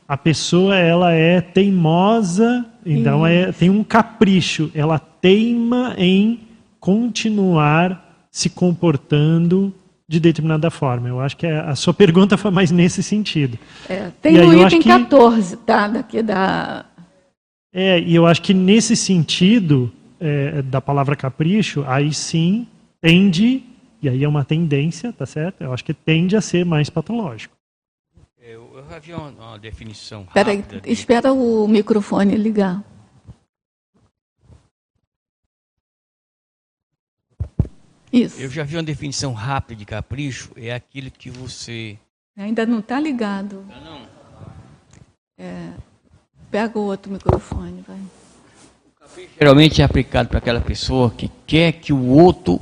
B: a pessoa ela é teimosa, então é, tem um capricho, ela teima em continuar se comportando de determinada forma. Eu acho que a sua pergunta foi mais nesse sentido.
A: É, tem o item que, 14, tá? Daqui da.
B: É, e eu acho que nesse sentido é, da palavra capricho, aí sim tende, e aí é uma tendência, tá certo? Eu acho que tende a ser mais patológico.
G: Eu, eu havia uma, uma definição.
A: Peraí, espera o microfone ligar.
G: Isso. Eu já vi uma definição rápida de capricho, é aquilo que você.
A: Ainda não está ligado. Não, não. É, pega o outro microfone, vai.
G: O capricho geralmente é aplicado para aquela pessoa que quer que o outro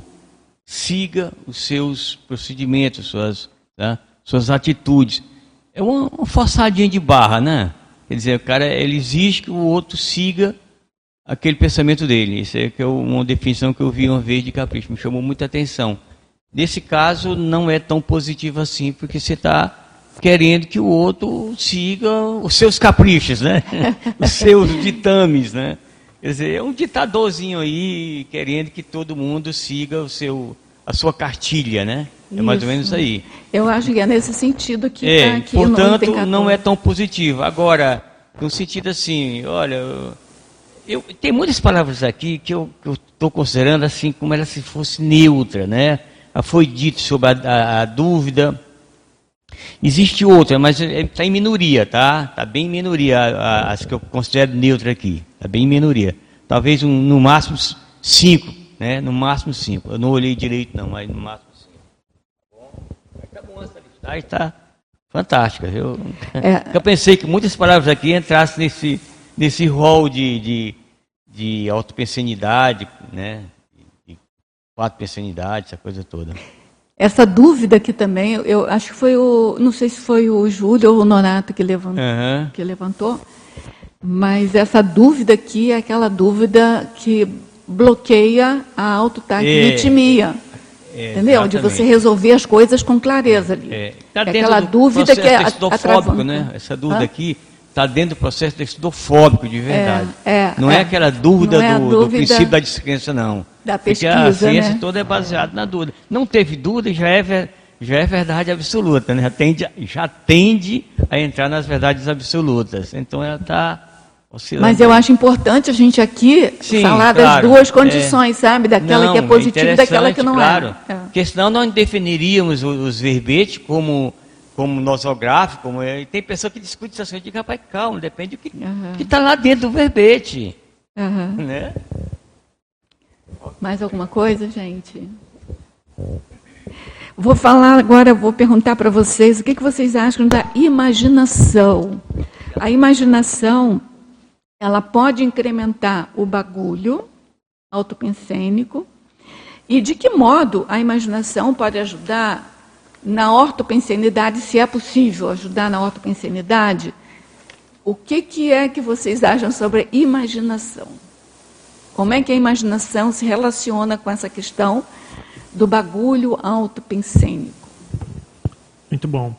G: siga os seus procedimentos, suas, tá? suas atitudes. É uma, uma forçadinha de barra, né? Quer dizer, o cara ele exige que o outro siga aquele pensamento dele. Isso é, que é uma definição que eu vi uma vez de capricho, me chamou muita atenção. Nesse caso, não é tão positivo assim, porque você está querendo que o outro siga os seus caprichos, né? os seus ditames, né? Quer dizer, é um ditadorzinho aí querendo que todo mundo siga o seu, a sua cartilha, né? É isso. mais ou menos aí.
A: Eu acho que é nesse sentido que
G: é, tá aqui Portanto, não é tão positivo. Agora, no sentido assim, olha, eu, tem muitas palavras aqui que eu estou considerando assim como ela se fosse neutra, né? Foi dito sobre a, a, a dúvida. Existe outra, mas está em minoria, tá? Está bem em minoria as que eu considero neutra aqui. Está bem em minoria. Talvez um, no máximo cinco, né? No máximo cinco. Eu não olhei direito não, mas no máximo cinco. Tá? Está bom essa listagem, está fantástica. Eu, é. eu pensei que muitas palavras aqui entrassem nesse, nesse rol de, de de autopensenidade, né? De quatro pensenidade, essa coisa toda.
A: Essa dúvida aqui também, eu acho que foi o, não sei se foi o Júlio ou o Nonato que levantou, uhum. que levantou, mas essa dúvida aqui é aquela dúvida que bloqueia a autotaquimitmia. É, é, entendeu? De você resolver as coisas com clareza ali. É,
G: tá é aquela dúvida que é né? Essa dúvida Hã? aqui está dentro do processo textofóbico de verdade. É, é, não é, é, aquela dúvida, é do, dúvida do, princípio da descrença, não.
A: Da pesquisa,
G: Porque a ciência né? toda é baseada na dúvida. Não teve dúvida, já é, já é verdade absoluta, né? já, tende, já tende a entrar nas verdades absolutas. Então ela está
A: Mas eu acho importante a gente aqui Sim, falar claro, das duas é. condições, é... sabe? Daquela não, que é positiva e daquela que não
G: claro, é. é. Porque senão nós definiríamos os, os verbetes como como nosográfico, como é, e tem pessoa que discute isso assim, eu digo, rapaz, calma, depende do que uhum. está lá dentro do verbete. Uhum. Né?
A: Mais alguma coisa, gente? Vou falar agora, vou perguntar para vocês o que, que vocês acham da imaginação. A imaginação, ela pode incrementar o bagulho autopensênico e de que modo a imaginação pode ajudar na ortopensenidade, se é possível ajudar na ortopensenidade, o que, que é que vocês acham sobre imaginação? Como é que a imaginação se relaciona com essa questão do bagulho autopensênico?
B: Muito bom.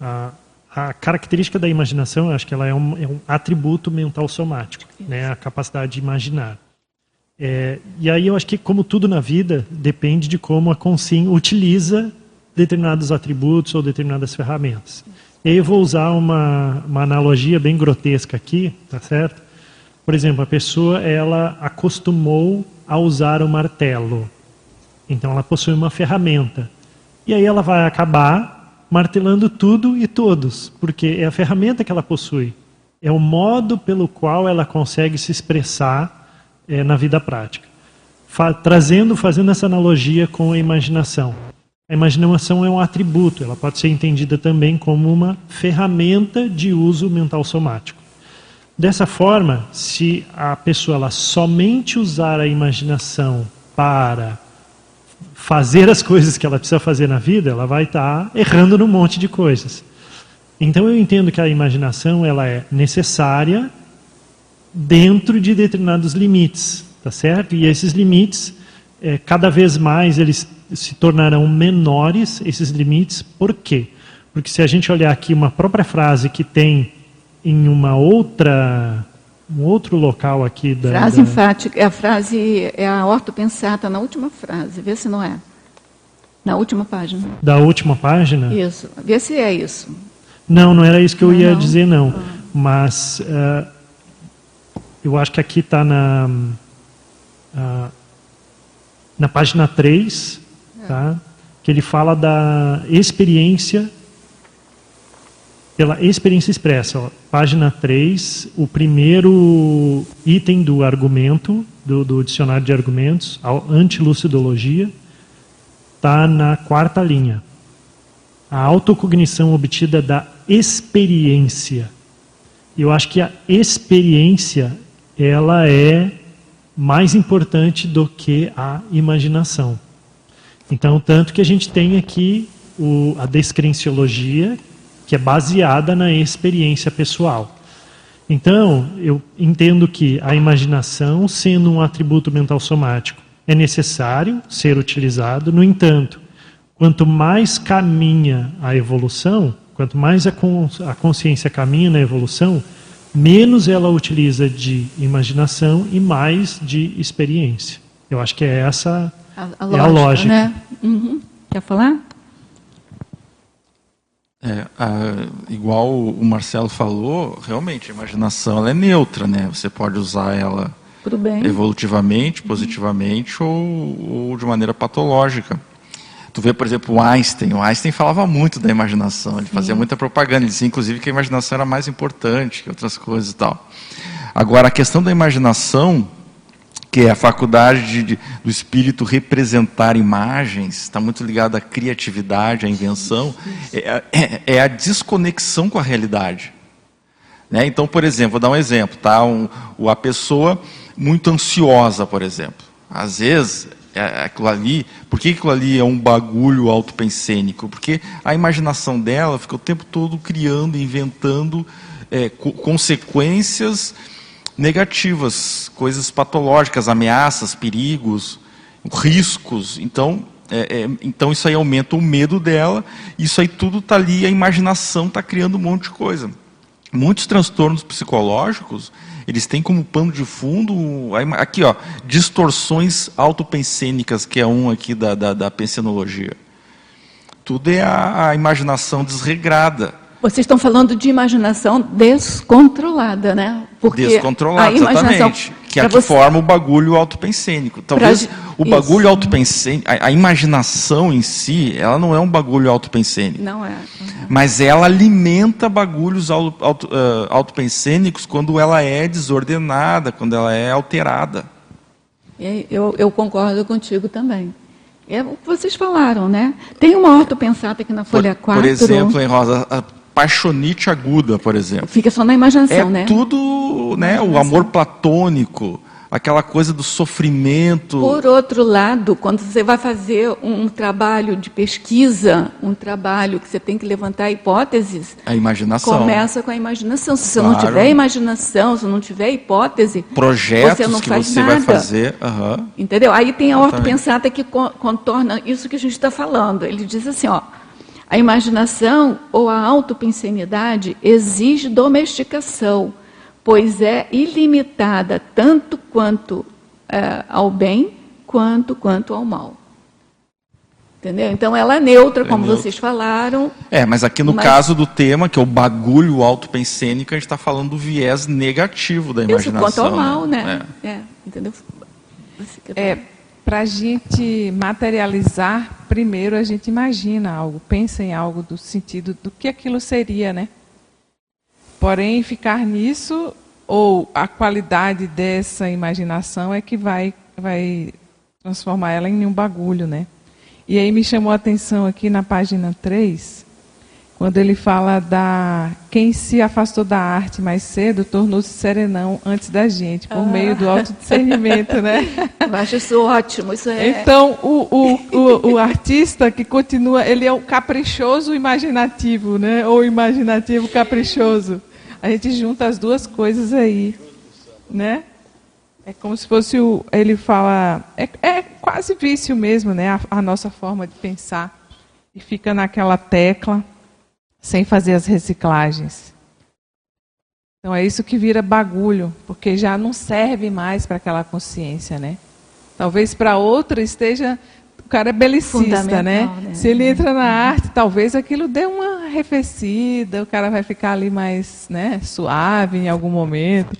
B: A, a característica da imaginação, acho que ela é um, é um atributo mental somático, né? a capacidade de imaginar. É, e aí eu acho que, como tudo na vida, depende de como a consciência utiliza determinados atributos ou determinadas ferramentas. E aí eu vou usar uma, uma analogia bem grotesca aqui, tá certo? Por exemplo, a pessoa ela acostumou a usar o martelo. Então ela possui uma ferramenta. E aí ela vai acabar martelando tudo e todos, porque é a ferramenta que ela possui. É o modo pelo qual ela consegue se expressar é, na vida prática. Fa trazendo, fazendo essa analogia com a imaginação. A imaginação é um atributo, ela pode ser entendida também como uma ferramenta de uso mental somático. Dessa forma, se a pessoa ela somente usar a imaginação para fazer as coisas que ela precisa fazer na vida, ela vai estar errando num monte de coisas. Então eu entendo que a imaginação ela é necessária dentro de determinados limites, tá certo? E esses limites, é, cada vez mais eles se tornarão menores, esses limites. Por quê? Porque se a gente olhar aqui uma própria frase que tem em uma outra um outro local aqui da
A: frase da... enfática é a frase é a ortopensata na última frase vê se não é na última página
B: da última página
A: isso vê se é isso
B: não não era isso que eu não, ia não. dizer não ah. mas uh, eu acho que aqui está na uh, na página 3 é. Tá que ele fala da experiência pela experiência expressa. Ó, página 3, o primeiro item do argumento, do, do dicionário de argumentos, a antilucidologia, está na quarta linha. A autocognição obtida da experiência. Eu acho que a experiência ela é mais importante do que a imaginação. Então, tanto que a gente tem aqui o, a descrenciologia, que é baseada na experiência pessoal. Então, eu entendo que a imaginação, sendo um atributo mental somático, é necessário ser utilizado. No entanto, quanto mais caminha a evolução, quanto mais a, consciência caminha na evolução, menos ela utiliza de imaginação e mais de experiência. Eu acho que é essa a, a lógica, é a lógica. Né?
A: Uhum. Quer falar?
C: É, a, igual o Marcelo falou, realmente a imaginação ela é neutra, né? Você pode usar ela evolutivamente, uhum. positivamente ou, ou, de maneira patológica. Tu vê, por exemplo, o Einstein. O Einstein falava muito da imaginação, ele fazia muita propaganda, ele dizia inclusive que a imaginação era mais importante que outras coisas e tal. Agora, a questão da imaginação que é a faculdade de, de, do espírito representar imagens, está muito ligado à criatividade, à invenção, é, é, é, a desconexão com a realidade. Né? Então, por exemplo, vou dar um exemplo, tá? Um, a pessoa muito ansiosa, por exemplo. Às vezes, é, aquilo ali, por que aquilo ali é um bagulho autopensênico? Porque a imaginação dela fica o tempo todo criando, inventando é, consequências negativas, coisas patológicas, ameaças, perigos, riscos. Então, é, é, então isso aí aumenta o medo dela. Isso aí tudo está ali, a imaginação está criando um monte de coisa. Muitos transtornos psicológicos, eles têm como pano de fundo, aqui ó, distorções autopensênicas, que é um aqui da, da, da pensenologia. Tudo é a, a imaginação desregrada.
A: Vocês estão falando de imaginação descontrolada, né?
C: Porque Descontrolada, exatamente. Que é a que você... forma o bagulho autopensênico. Talvez pra... o bagulho autopensênico, a, a, imaginação em si, ela não é um bagulho autopensênico.
A: Não é. Uhum.
C: Mas ela alimenta bagulhos auto, auto, uh, autopensênicos quando ela é desordenada, quando ela é alterada.
A: Eu, eu concordo contigo também. É o que vocês falaram, né? Tem uma ortopensata aqui na folha
C: por,
A: 4.
C: Por exemplo, em Rosa, paixonite aguda, por exemplo.
A: Fica só na imaginação,
C: é
A: né?
C: tudo, né, o amor platônico, aquela coisa do sofrimento.
A: Por outro lado, quando você vai fazer um trabalho de pesquisa, um trabalho que você tem que levantar hipóteses,
C: a imaginação
A: começa com a imaginação. Se você claro. não tiver imaginação, se não tiver hipótese,
C: projetos
A: você não
C: que
A: faz
C: você
A: nada.
C: vai fazer, uhum.
A: entendeu? Aí tem a ortopensata que contorna isso que a gente está falando. Ele diz assim, ó A imaginação ou a autopensenidade exige domesticação, pois é ilimitada tanto quanto é, ao bem quanto quanto ao mal. Entendeu? Então ela é neutra, é como neutra. vocês falaram.
C: É, mas aqui no mas... caso do tema, que é o bagulho autopensênico, a gente está falando do viés negativo da imaginação.
A: Isso quanto ao mal, né? né? É. é entendeu?
E: É, para a gente materializar, primeiro a gente imagina algo, pensa em algo do sentido do que aquilo seria, né? Porém, ficar nisso ou a qualidade dessa imaginação é que vai, vai transformar ela em um bagulho, né? E aí me chamou a atenção aqui na página 3, quando ele fala da quem se afastou da arte mais cedo tornou-se serenão antes da gente, por ah. meio do autodiscernimento, né?
A: Eu acho isso ótimo, isso é...
E: Então, o, o, o, o, artista que continua, ele é o caprichoso imaginativo, né? Ou imaginativo caprichoso. A gente junta as duas coisas aí, né? É como se fosse o. Ele fala. É, é quase vício mesmo, né? A, a, nossa forma de pensar. E fica naquela tecla, sem fazer as reciclagens. Então é isso que vira bagulho, porque já não serve mais para aquela consciência, né? Talvez para outra esteja. O cara é belicista, né? né? Se ele entra na arte, talvez aquilo dê uma arrefecida, o cara vai ficar ali mais né, suave em algum momento.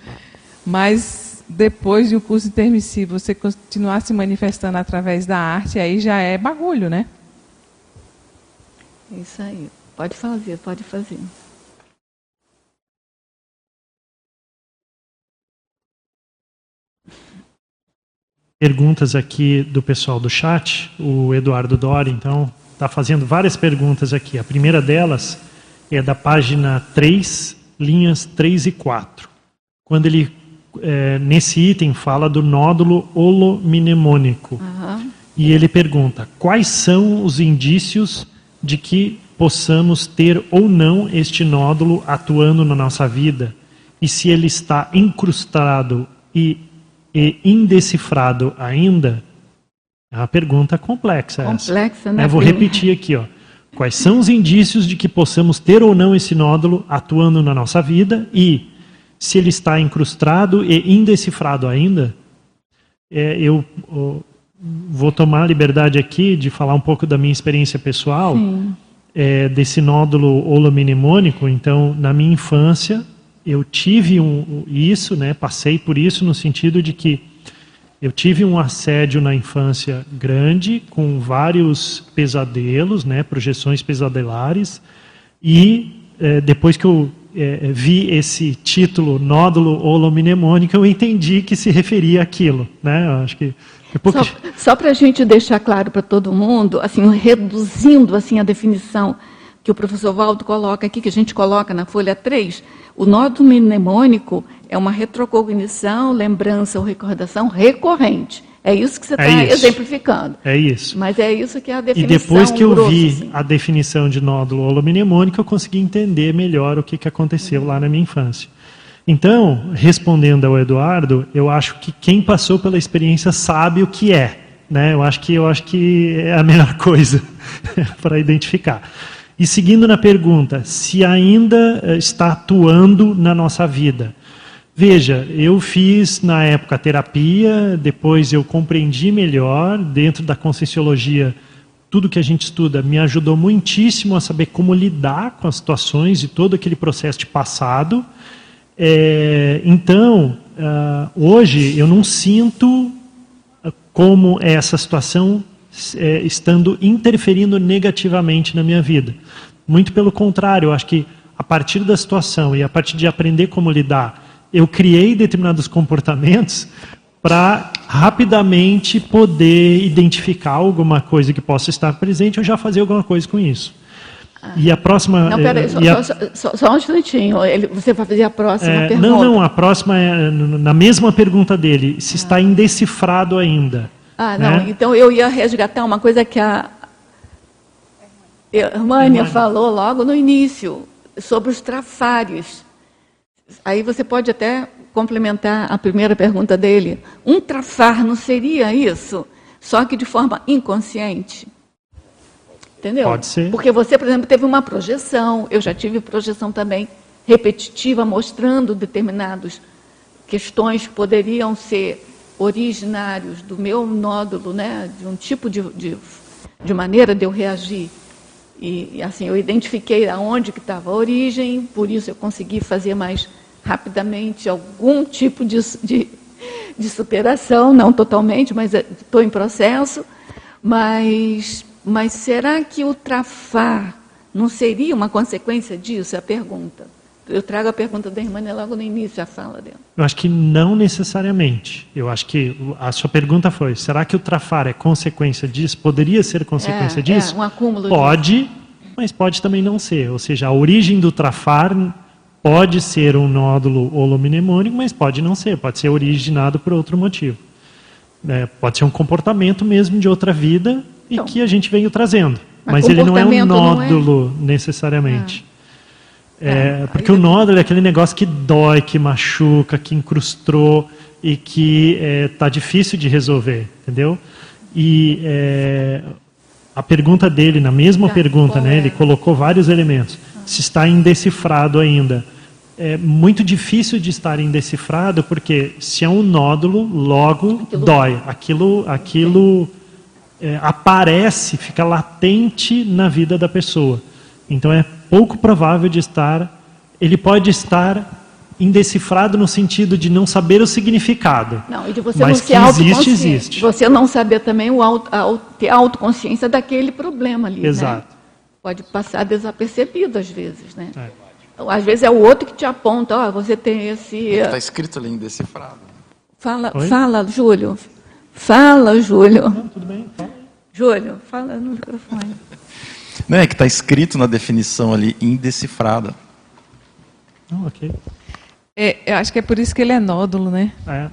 E: Mas depois de o curso intermissivo você continuar se manifestando através da arte, aí já é bagulho, né?
A: Isso aí. Pode fazer, pode fazer.
B: Perguntas aqui do pessoal do chat. O Eduardo Dori, então, está fazendo várias perguntas aqui. A primeira delas é da página 3, linhas 3 e 4. Quando ele é, nesse item fala do nódulo holomnemônico. Uhum. E ele pergunta: quais são os indícios de que possamos ter ou não este nódulo atuando na nossa vida? E se ele está incrustado e, e indecifrado ainda? É uma pergunta complexa.
A: Complexa, essa. né?
B: Eu vou repetir aqui, ó. Quais são os indícios de que possamos ter ou não esse nódulo atuando na nossa vida? E se ele está incrustado e indecifrado ainda, é, eu vou tomar a liberdade aqui de falar um pouco da minha experiência pessoal, é, desse nódulo holomnemônico. Então, na minha infância, eu tive um, isso, né, passei por isso no sentido de que eu tive um assédio na infância grande, com vários pesadelos, né, projeções pesadelares, e é, depois que eu é, vi esse título nódulo holomnemônico, eu entendi que se referia àquilo. Né? Eu acho que
A: Só, só para a gente deixar claro para todo mundo, assim, reduzindo assim a definição que o professor Valdo coloca aqui, que a gente coloca na folha 3, o nódulo mnemônico é uma retrocognição, lembrança ou recordação recorrente. É isso que você está é exemplificando.
B: É isso.
A: Mas é isso que é a definição.
B: E depois que eu grosso, vi assim. a definição de nódulo holomnemônico, eu consegui entender melhor o que, que aconteceu uhum. lá na minha infância. Então, respondendo ao Eduardo, eu acho que quem passou pela experiência sabe o que é. Né? Eu acho que eu acho que é a melhor coisa para identificar. E seguindo na pergunta, se ainda eh, está atuando na nossa vida. Veja, eu fiz na época terapia, depois eu compreendi melhor, dentro da conscienciologia, tudo que a gente estuda me ajudou muitíssimo a saber como lidar com as situações e todo aquele processo de passado. É, então, uh, hoje eu não sinto ah, como essa situação é, estando interferindo negativamente na minha vida. Muito pelo contrário, eu acho que a partir da situação e a partir de aprender como lidar eu criei determinados comportamentos para rapidamente poder identificar alguma coisa que possa estar presente ou já fazer alguma coisa com isso. E a próxima.
A: Não, peraí, só, a... só, só, só, um instantinho. Ele, você vai fazer a próxima é, pergunta.
B: Não, não, a próxima é na mesma pergunta dele, se está ah. indecifrado ainda.
A: Ah, não. Né? Então eu ia resgatar uma coisa que a Hermânia falou logo no início, sobre os trafários. Aí você pode até complementar a primeira pergunta dele. Um trafar não seria isso? Só que de forma inconsciente? Entendeu?
B: Pode ser.
A: Porque você, por exemplo, teve uma projeção, eu já tive projeção também repetitiva, mostrando determinadas questões que poderiam ser originários do meu nódulo, né, de um tipo de, de, de maneira de eu reagir. E, assim, eu identifiquei aonde que estava a origem, por isso eu consegui fazer mais rapidamente algum tipo de, de, de superação, não totalmente, mas estou em processo. Mas, mas será que o trafar não seria uma consequência disso? É a pergunta. Eu trago a pergunta da irmã logo no início, a fala dela.
B: Eu acho que não necessariamente. Eu acho que a sua pergunta foi: será que o trafar é consequência disso? Poderia ser consequência
A: é,
B: disso?
A: É, um acúmulo
B: Pode, disso. mas pode também não ser. Ou seja, a origem do trafar pode ser um nódulo holominemônico, mas pode não ser. Pode ser originado por outro motivo. É, pode ser um comportamento mesmo de outra vida e então, que a gente veio trazendo. Mas ele não é um é? nódulo é... necessariamente. Ah. É, é, porque o nódulo é aquele negócio que dói, que machuca, que incrustou e que está é, difícil de resolver, entendeu? E é, a pergunta dele, na mesma pergunta, né, ele colocou vários elementos. Se está indecifrado ainda. É muito difícil de estar indecifrado, porque se é um nódulo, logo aquilo dói. Aquilo, aquilo é, aparece, fica latente na vida da pessoa. Então é pouco provável de estar, ele pode estar indecifrado no sentido de não saber o significado.
A: Não, e de você mas não ser existe, existe. Você não saber também o auto, a, ter autoconsciência daquele problema ali. Né?
B: Exato. Né?
A: Pode passar desapercebido às vezes, né? É. Então, às vezes é o outro que te aponta, ó, oh, você tem esse.
C: Está escrito ali indecifrado.
A: Fala, fala, Júlio. Fala, Júlio. Não, tudo bem, fala. Júlio, fala no microfone.
C: Não é que está escrito na definição ali, indecifrada.
B: Oh, ok.
E: É, eu acho que é por isso que ele é nódulo, né?
B: É.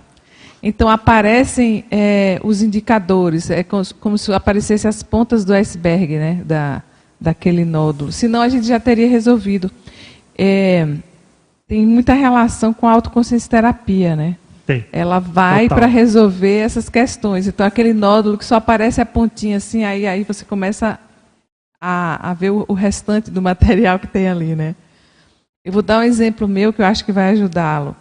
E: Então aparecem é, os indicadores, é como, como se aparecessem as pontas do iceberg, né? Da, daquele nódulo. Senão a gente já teria resolvido. É, tem muita relação com a autoconsciência terapia, né?
B: Tem.
E: Ela vai para resolver essas questões. Então aquele nódulo que só aparece a pontinha assim, aí, aí você começa a, a ver o, o restante do material que tem ali, né? Eu vou dar um exemplo meu que eu acho que vai ajudá-lo.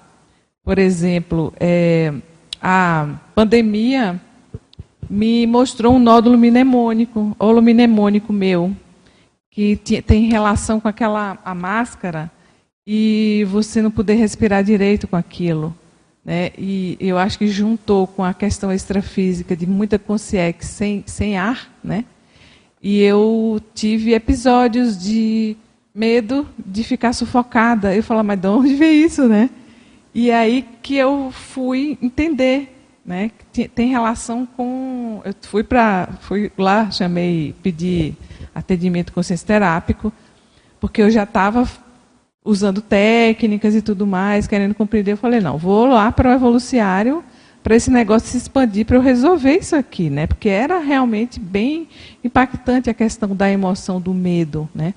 E: Por exemplo, é, a pandemia me mostrou um nódulo mnemônico, holomnemônico meu, que tem relação com aquela a máscara e você não poder respirar direito com aquilo. Né? E eu acho que juntou com a questão extrafísica de muita consciência sem, sem ar, né? E eu tive episódios de medo de ficar sufocada. Eu falava, mas de onde veio isso, né? E aí que eu fui entender, né? Que tem relação com. Eu fui para, fui lá, chamei, pedi atendimento consciência terápico, porque eu já estava usando técnicas e tudo mais, querendo compreender. Eu falei, não, vou lá para o evoluciário para esse negócio se expandir, para eu resolver isso aqui, né? Porque era realmente bem impactante a questão da emoção do medo, né?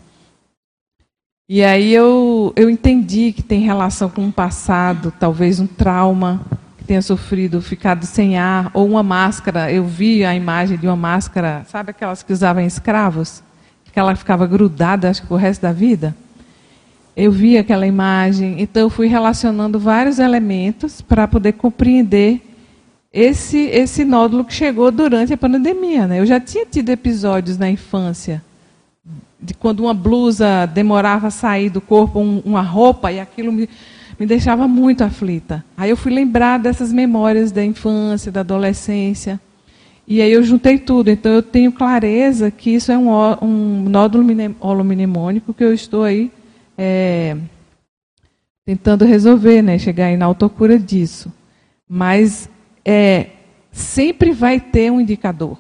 E: E aí eu, eu entendi que tem relação com um passado, talvez um trauma que tenha sofrido, ficado sem ar, ou uma máscara. Eu vi a imagem de uma máscara, sabe aquelas que usavam escravos? Que ela ficava grudada, acho que o resto da vida. Eu vi aquela imagem, então eu fui relacionando vários elementos para poder compreender esse, esse nódulo que chegou durante a pandemia. Né? Eu já tinha tido episódios na infância de quando uma blusa demorava a sair do corpo, um, uma roupa, e aquilo me, me deixava muito aflita. Aí eu fui lembrar dessas memórias da infância, da adolescência. E aí eu juntei tudo. Então eu tenho clareza que isso é um, um nódulo holomnemônico que eu estou aí é, tentando resolver, né? chegar aí na autocura disso. Mas é, sempre vai ter um indicador.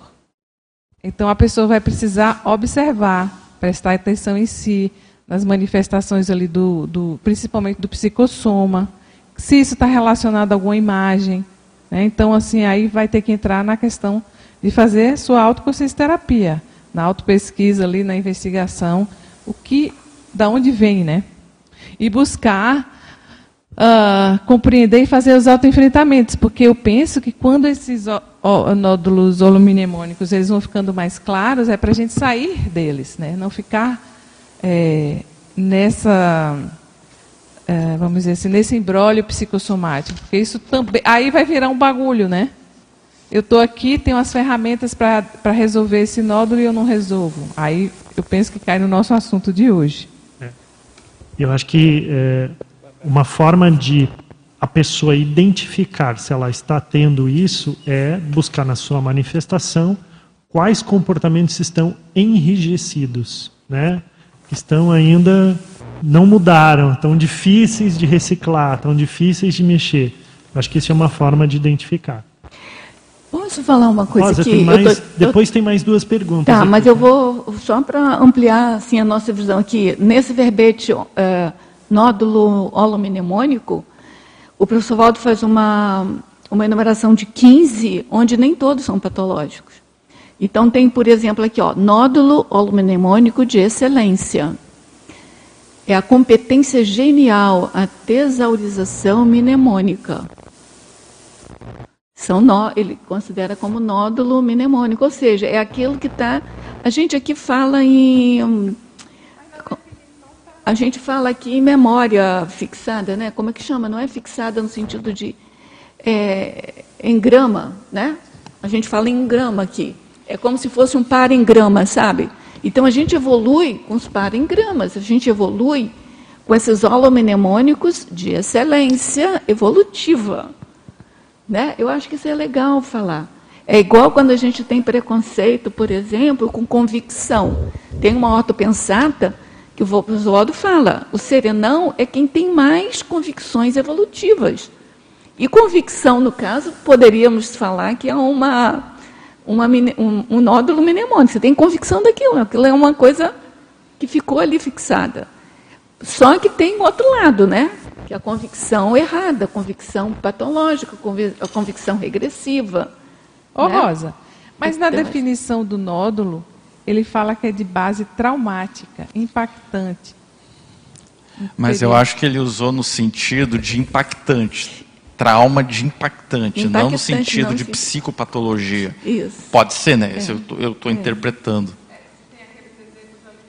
E: Então a pessoa vai precisar observar, prestar atenção em si, nas manifestações ali do, do principalmente do psicossoma, se isso está relacionado a alguma imagem. Né? Então, assim, aí vai ter que entrar na questão de fazer sua autoconsciência terapia, na autopesquisa ali, na investigação, o que, da onde vem, né? E buscar uh, compreender e fazer os autoenfrentamentos, porque eu penso que quando esses nódulos holomnemônicos eles vão ficando mais claros, é para a gente sair deles, né? não ficar é, nessa, é, vamos dizer assim, nesse embrólio psicossomático, porque isso também, aí vai virar um bagulho, né? Eu estou aqui, tenho as ferramentas para resolver esse nódulo e eu não resolvo. Aí eu penso que cai no nosso assunto de hoje.
B: É. Eu acho que é, uma forma de a pessoa identificar se ela está tendo isso é buscar na sua manifestação quais comportamentos estão enrijecidos, né? Estão ainda não mudaram, estão difíceis de reciclar, estão difíceis de mexer. Acho que isso é uma forma de identificar.
A: Posso falar uma coisa
B: Rosa,
A: aqui?
B: Tem mais, tô, depois eu... tem mais duas perguntas.
A: Tá, aqui. mas eu vou só para ampliar assim a nossa visão aqui. Nesse verbete é, nódulo holomnemônico, o professor Waldo faz uma, uma enumeração de 15, onde nem todos são patológicos. Então, tem, por exemplo, aqui, ó, nódulo holomnemônico de excelência. É a competência genial, a tesaurização mnemônica. São nó, ele considera como nódulo mnemônico, ou seja, é aquilo que está. A gente aqui fala em a gente fala aqui em memória fixada, né? Como é que chama? Não é fixada no sentido de é, em grama, né? A gente fala em grama aqui. É como se fosse um par em grama, sabe? Então a gente evolui com os par em gramas, a gente evolui com esses holomnemônicos de excelência evolutiva. Né? Eu acho que isso é legal falar. É igual quando a gente tem preconceito, por exemplo, com convicção. Tem uma ortopensata que o Oswaldo fala, o serenão é quem tem mais convicções evolutivas. E convicção, no caso, poderíamos falar que é uma, uma um, um, nódulo mnemônico. Você tem convicção daquilo, aquilo é uma coisa que ficou ali fixada. Só que tem outro lado, né? Que é a convicção errada, a convicção patológica, a convicção regressiva.
E: Ô, né? Rosa, mas na definição do nódulo, ele fala que é de base traumática, impactante.
C: Mas eu acho que ele usou no sentido de impactante. Trauma de impactante, impactante não no sentido não, de psicopatologia.
A: Isso.
C: Pode ser, né? É. eu estou é. interpretando.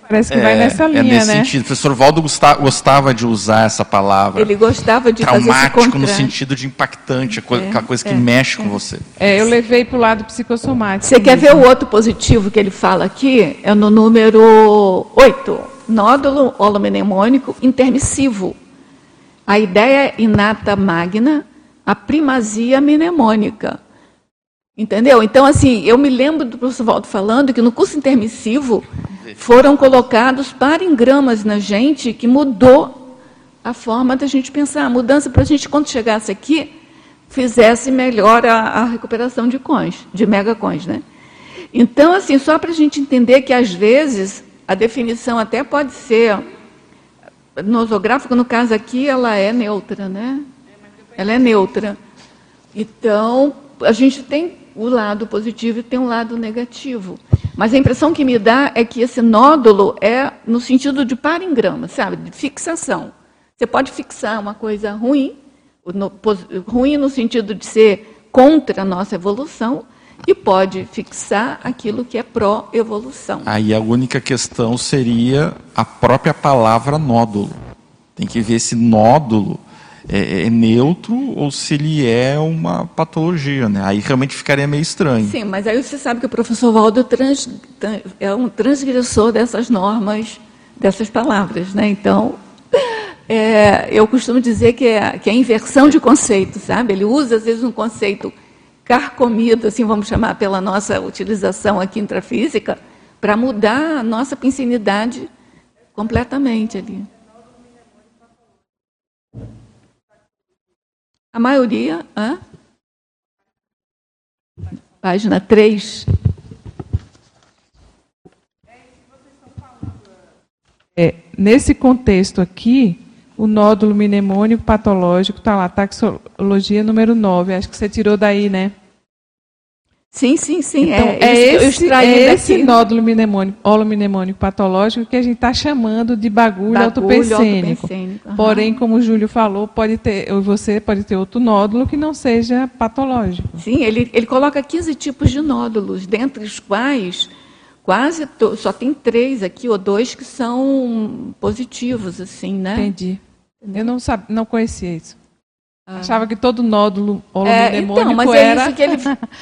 E: Parece que é, vai nessa é linha,
C: é nesse
E: né?
C: sentido. O professor Valdo gostava de usar essa palavra.
A: Ele gostava de
C: Traumático no sentido de impactante, é, aquela coisa que é, mexe com é. você.
E: É, eu levei para o lado psicossomático.
A: Você quer ver o outro positivo que ele fala aqui? É no número 8. Nódulo holomnemônico intermissivo. A ideia inata magna, a primazia mnemônica. Entendeu? Então, assim, eu me lembro do professor Valdo falando que no curso intermissivo foram colocados paringramas na gente que mudou a forma da gente pensar. A mudança para a gente, quando chegasse aqui, fizesse melhor a, a recuperação de cons, de megacons, né? Então, assim, só para a gente entender que às vezes a definição até pode ser nosográfica, no caso aqui, ela é neutra, né? Ela é neutra. Então, a gente tem o lado positivo e tem um lado negativo. Mas a impressão que me dá é que esse nódulo é no sentido de paringrama, sabe? De fixação. Você pode fixar uma coisa ruim, no, ruim no sentido de ser contra a nossa evolução, e pode fixar aquilo que é pró-evolução.
C: Aí a única questão seria a própria palavra nódulo. Tem que ver esse nódulo é, é, neutro ou se ele é uma patologia, né? Aí realmente ficaria meio estranho.
A: Sim, mas aí você sabe que o professor Waldo trans, é um transgressor dessas normas, dessas palavras, né? Então, é, eu costumo dizer que é, que é inversão de conceito, sabe? Ele usa, às vezes, um conceito carcomido, assim vamos chamar pela nossa utilização aqui intrafísica, para mudar a nossa pensinidade completamente ali. A maioria. Hã? Página 3.
E: É, nesse contexto aqui, o nódulo mnemônico patológico está lá, taxologia número 9. Acho que você tirou daí, né?
A: Sim, sim, sim.
E: Então, é, é esse, é esse nódulo mnemônico, holomnemônico patológico que a gente está chamando de bagulho, bagulho autopensênico. autopensênico. Uhum. Porém, como o Júlio falou, pode ter, ou você pode ter outro nódulo que não seja patológico.
A: Sim, ele, ele coloca 15 tipos de nódulos, dentre os quais quase to, só tem três aqui, ou dois, que são positivos, assim, né?
E: Entendi. Eu não, sabe, não conhecia isso. Ah. Achava que todo nódulo holomnemônico é, então, mas
A: é isso que ele...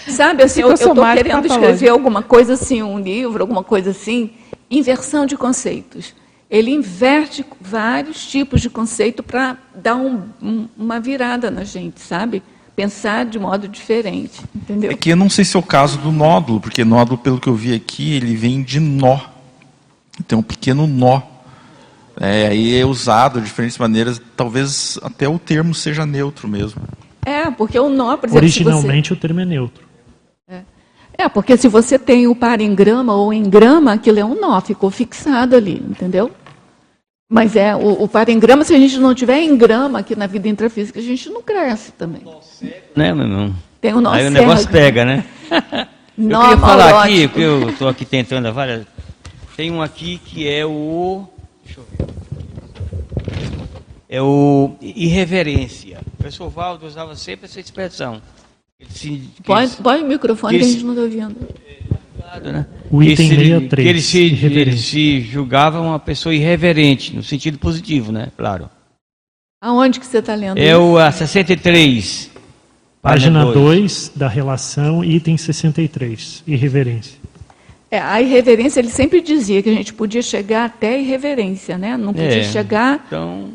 A: Sabe, assim, eu estou querendo escrever alguma coisa assim, um livro, alguma coisa assim, inversão de conceitos. Ele inverte vários tipos de conceito para dar um, um, uma virada na gente, sabe? Pensar de modo diferente, entendeu?
C: É que eu não sei se é o caso do nódulo, porque nódulo, pelo que eu vi aqui, ele vem de nó. Tem um pequeno nó é, aí é usado de diferentes maneiras, talvez até o termo seja neutro mesmo.
A: É, porque o nó, por exemplo.
B: Originalmente você... o termo é neutro.
A: É. é, porque se você tem o par em grama ou em grama, aquilo é um nó, ficou fixado ali, entendeu? Mas é, o, o par em grama, se a gente não tiver em grama aqui na vida intrafísica, a gente não cresce também.
G: Né, meu irmão?
A: Tem um nó
G: Aí o negócio pega, né? eu queria falar aqui, porque eu estou aqui tentando várias. Tem um aqui que é o Deixa eu ver. É o irreverência. O professor Valdo usava sempre essa expressão.
A: Se, põe, ele, põe o microfone que, que a gente não está ouvindo.
B: É, né? O item 63. Que
G: ele se, ele se julgava uma pessoa irreverente, no sentido positivo, né? Claro.
A: Aonde que você está lendo?
G: É o a 63.
B: Página 2 da relação, item 63, irreverência.
A: É, a irreverência, ele sempre dizia que a gente podia chegar até a irreverência, né? Não podia é, chegar então,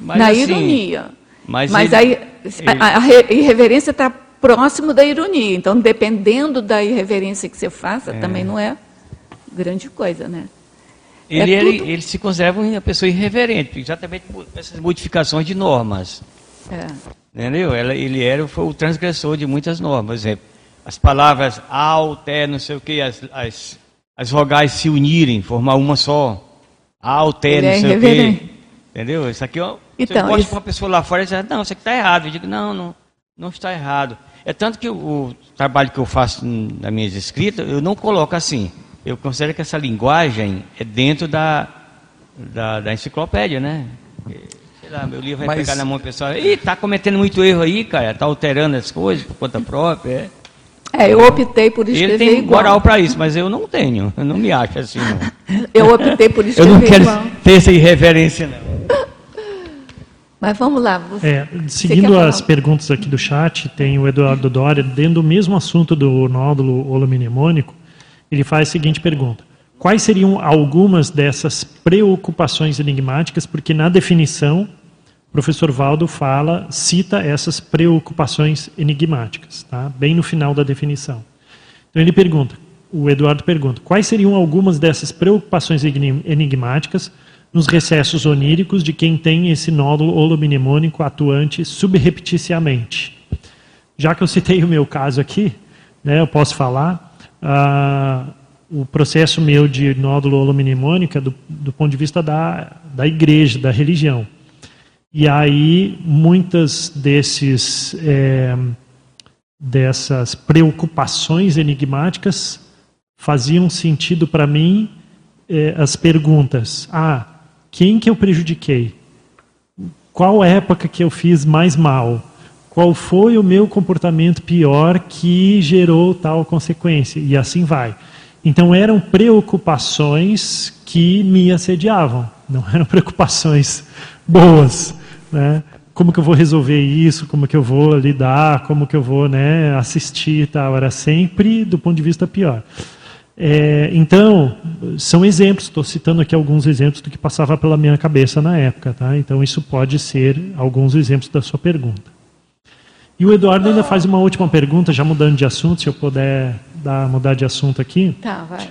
A: na assim, ironia. Mas, mas ele, a, a, irreverência está próximo da ironia. Então, dependendo da irreverência que você faça, é. também não é grande coisa, né?
G: Ele, é ele, ele, se conserva uma pessoa irreverente, exatamente por essas modificações de normas. É. Entendeu? Ele era foi o transgressor de muitas normas. É, as palavras alter, não sei o que, as, as, as vogais se unirem, formar uma só. Alter, não é sei o que. Entendeu? Isso aqui, ó, então, você para uma pessoa lá fora e diz, não, isso aqui está errado. Eu digo, não, não, não está errado. É tanto que o, o trabalho que eu faço nas minhas escritas, eu não coloco assim. Eu considero que essa linguagem é dentro da, da, da enciclopédia, né? Sei lá, meu livro vai Mas... pegar na mão do pessoal. Ih, está cometendo muito erro aí, cara. Está alterando as coisas por conta própria. É.
A: É, eu optei por escrever
G: Ele tem igual. moral para isso, mas eu não tenho. Eu não me acho assim, não.
A: Eu optei por escrever
G: igual. Eu não quero
A: igual.
G: ter essa irreverência, não.
A: Mas vamos lá.
B: Você, é, seguindo as perguntas aqui do chat, tem o Eduardo Doria, dentro do mesmo assunto do nódulo holomnemônico, ele faz a seguinte pergunta. Quais seriam algumas dessas preocupações enigmáticas? Porque na definição professor Valdo fala, cita essas preocupações enigmáticas, tá? bem no final da definição. Então ele pergunta, o Eduardo pergunta, quais seriam algumas dessas preocupações enigmáticas nos recessos oníricos de quem tem esse nódulo holomnemônico atuante subrepticiamente? Já que eu citei o meu caso aqui, né, eu posso falar, ah, o processo meu de nódulo holomnemônico é do, do ponto de vista da, da igreja, da religião. E aí muitas desses é, dessas preocupações enigmáticas faziam sentido para mim é, as perguntas: ah, quem que eu prejudiquei? Qual época que eu fiz mais mal? Qual foi o meu comportamento pior que gerou tal consequência? E assim vai. Então eram preocupações que me assediavam, não eram preocupações boas. Né? Como que eu vou resolver isso? Como que eu vou lidar? Como que eu vou né, assistir e tal? Era sempre do ponto de vista pior. É, então, são exemplos, estou citando aqui alguns exemplos do que passava pela minha cabeça na época. Tá? Então, isso pode ser alguns exemplos da sua pergunta. E o Eduardo ainda faz uma última pergunta, já mudando de assunto, se eu puder dar, mudar de assunto aqui.
A: Tá, vai.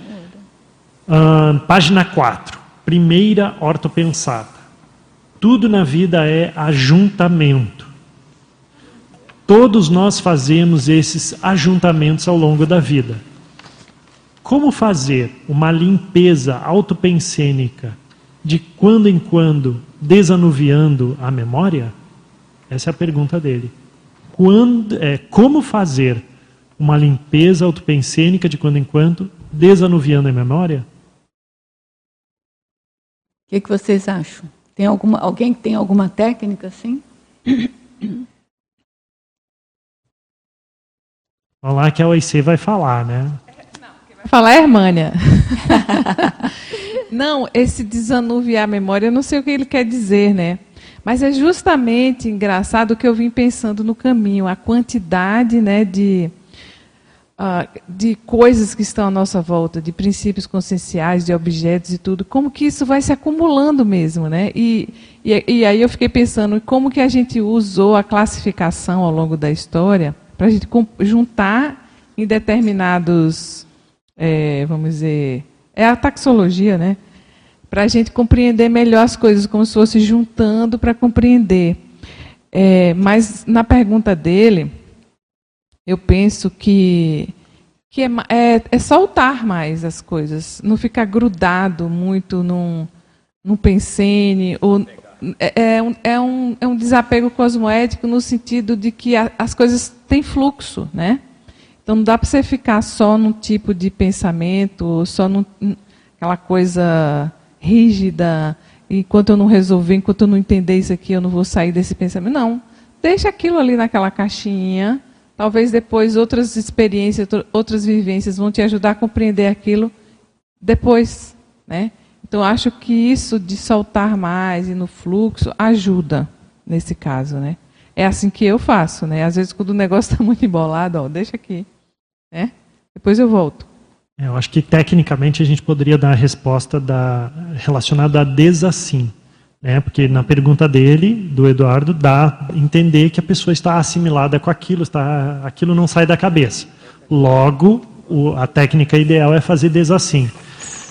B: Uh, página 4. Primeira ortopensada. Tudo na vida é ajuntamento. Todos nós fazemos esses ajuntamentos ao longo da vida. Como fazer uma limpeza autopensênica de quando em quando, desanuviando a memória? Essa é a pergunta dele. Quando, é, como fazer uma limpeza autopensênica de quando em quando, desanuviando a memória?
A: O que, que vocês acham? Tem alguma, alguém que tem alguma técnica assim?
B: Vamos lá que a OIC vai falar, né?
E: Não, quem vai falar é a Hermânia. não, esse desanuviar a memória, eu não sei o que ele quer dizer, né? Mas é justamente engraçado o que eu vim pensando no caminho, a quantidade né, de, uh, de coisas que estão à nossa volta, de princípios conscienciais, de objetos e tudo, como que isso vai se acumulando mesmo. Né? E, e, e aí eu fiquei pensando como que a gente usou a classificação ao longo da história para a gente juntar em determinados, é, vamos dizer, é a taxologia, né? para a gente compreender melhor as coisas, como se fosse juntando para compreender. É, mas na pergunta dele, eu penso que, que é, é, é, soltar mais as coisas, não ficar grudado muito num, num pensene, ou, é, é, um, é, um, é um desapego cosmoético no sentido de que a, as coisas têm fluxo, né? Então não dá para você ficar só num tipo de pensamento, só num, aquela coisa rígida, enquanto eu não resolver, enquanto eu não entender isso aqui, eu não vou sair desse pensamento. Não. Deixa aquilo ali naquela caixinha. Talvez depois outras experiências, outras vivências vão te ajudar a compreender aquilo depois, né? Então acho que isso de soltar mais e no fluxo ajuda nesse caso, né? É assim que eu faço, né? Às vezes quando o negócio está muito embolado, ó, deixa aqui, né? Depois eu volto.
B: É, eu acho que tecnicamente a gente poderia dar a resposta da, relacionada a desassim. Né? Porque na pergunta dele, do Eduardo, dá a entender que a pessoa está assimilada com aquilo, está, aquilo não sai da cabeça. Logo, o, a técnica ideal é fazer desassim.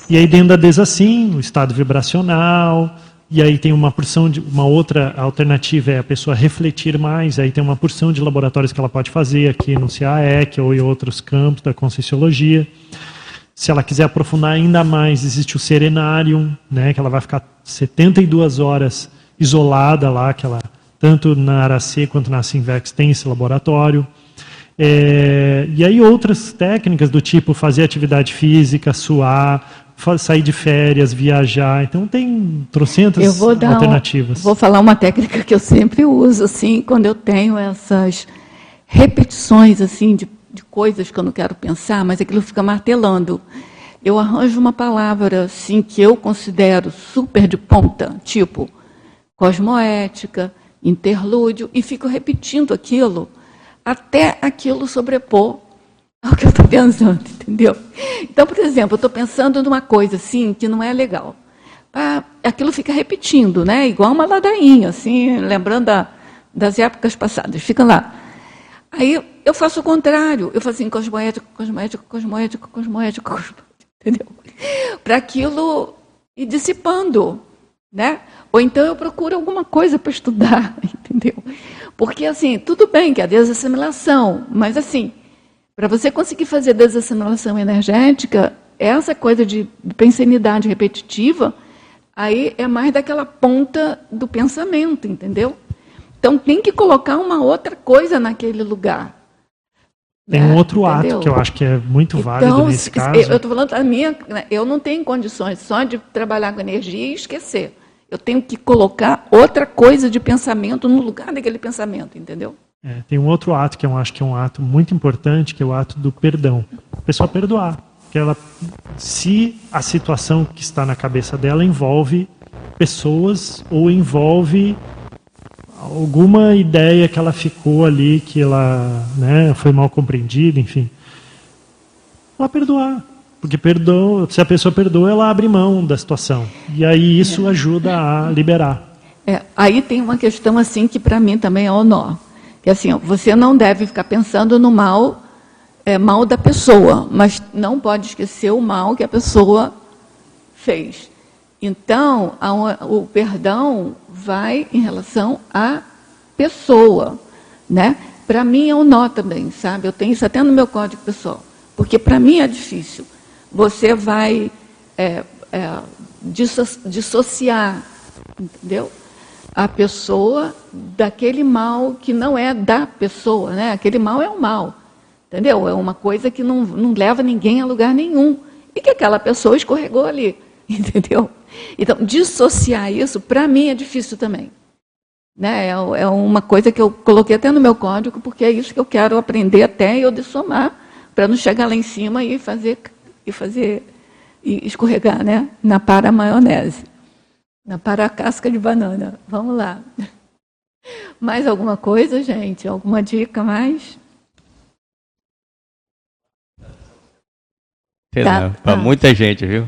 B: E aí dentro da desassim, o estado vibracional, e aí tem uma porção de uma outra alternativa é a pessoa refletir mais, aí tem uma porção de laboratórios que ela pode fazer aqui no CAEC ou em outros campos da conscienciologia. Se ela quiser aprofundar ainda mais, existe o Serenarium, né, que ela vai ficar 72 horas isolada lá, que ela, tanto na Aracê quanto na Sinvex tem esse laboratório. É, e aí outras técnicas do tipo fazer atividade física, suar, sair de férias, viajar. Então tem trocentas vou alternativas.
A: Um, vou falar uma técnica que eu sempre uso, assim, quando eu tenho essas repetições assim de de coisas que eu não quero pensar, mas aquilo fica martelando. Eu arranjo uma palavra assim que eu considero super de ponta, tipo cosmoética, interlúdio, e fico repetindo aquilo até aquilo sobrepor ao que eu estou pensando, entendeu? Então, por exemplo, eu estou pensando numa coisa assim que não é legal. Ah, aquilo fica repetindo, né? Igual uma ladainha, assim, lembrando da, das épocas passadas. Fica lá. Aí eu faço o contrário. Eu faço assim, cosmoético, cosmoético, cosmoético, cosmoético, cosmoético entendeu? Para aquilo ir dissipando, né? Ou então eu procuro alguma coisa para estudar, entendeu? Porque, assim, tudo bem que a desassimilação, mas, assim, para você conseguir fazer desassimilação energética, essa coisa de pensanidade repetitiva, aí é mais daquela ponta do pensamento, entendeu? Então tem que colocar uma outra coisa naquele lugar.
B: Tem um outro Entendeu? ato que eu acho que é muito válido então, nesse caso.
A: Eu estou falando da minha. Né, eu não tenho condições só de trabalhar com energia e esquecer. Eu tenho que colocar outra coisa de pensamento no lugar daquele pensamento, entendeu?
B: É, tem um outro ato que eu acho que é um ato muito importante, que é o ato do perdão. A pessoa perdoar. Que ela, se a situação que está na cabeça dela envolve pessoas ou envolve alguma ideia que ela ficou ali, que ela né, foi mal compreendida, enfim. Ela perdoar. Porque perdoa, se a pessoa perdoa, ela abre mão da situação. E aí isso é. ajuda a liberar.
A: É, aí tem uma questão assim que para mim também é o nó. Que assim, você não deve ficar pensando no mal, é, mal da pessoa, mas não pode esquecer o mal que a pessoa fez. Então, o perdão vai em relação à pessoa, né? Para mim é um nó também, sabe? Eu tenho isso até no meu código pessoal, porque para mim é difícil. Você vai é, é, dissociar, entendeu? A pessoa daquele mal que não é da pessoa, né? Aquele mal é o mal, Entendeu? É uma coisa que não, não leva ninguém a lugar nenhum. E que aquela pessoa escorregou ali. Entendeu? Então, dissociar isso, para mim, é difícil também. Né? É, é, uma coisa que eu coloquei até no meu código, porque é isso que eu quero aprender até eu dessomar, para não chegar lá em cima e fazer, e fazer e escorregar né? na para maionese, na para casca de banana. Vamos lá. Mais alguma coisa, gente? Alguma dica mais?
G: Tá, Para tá. muita gente, viu?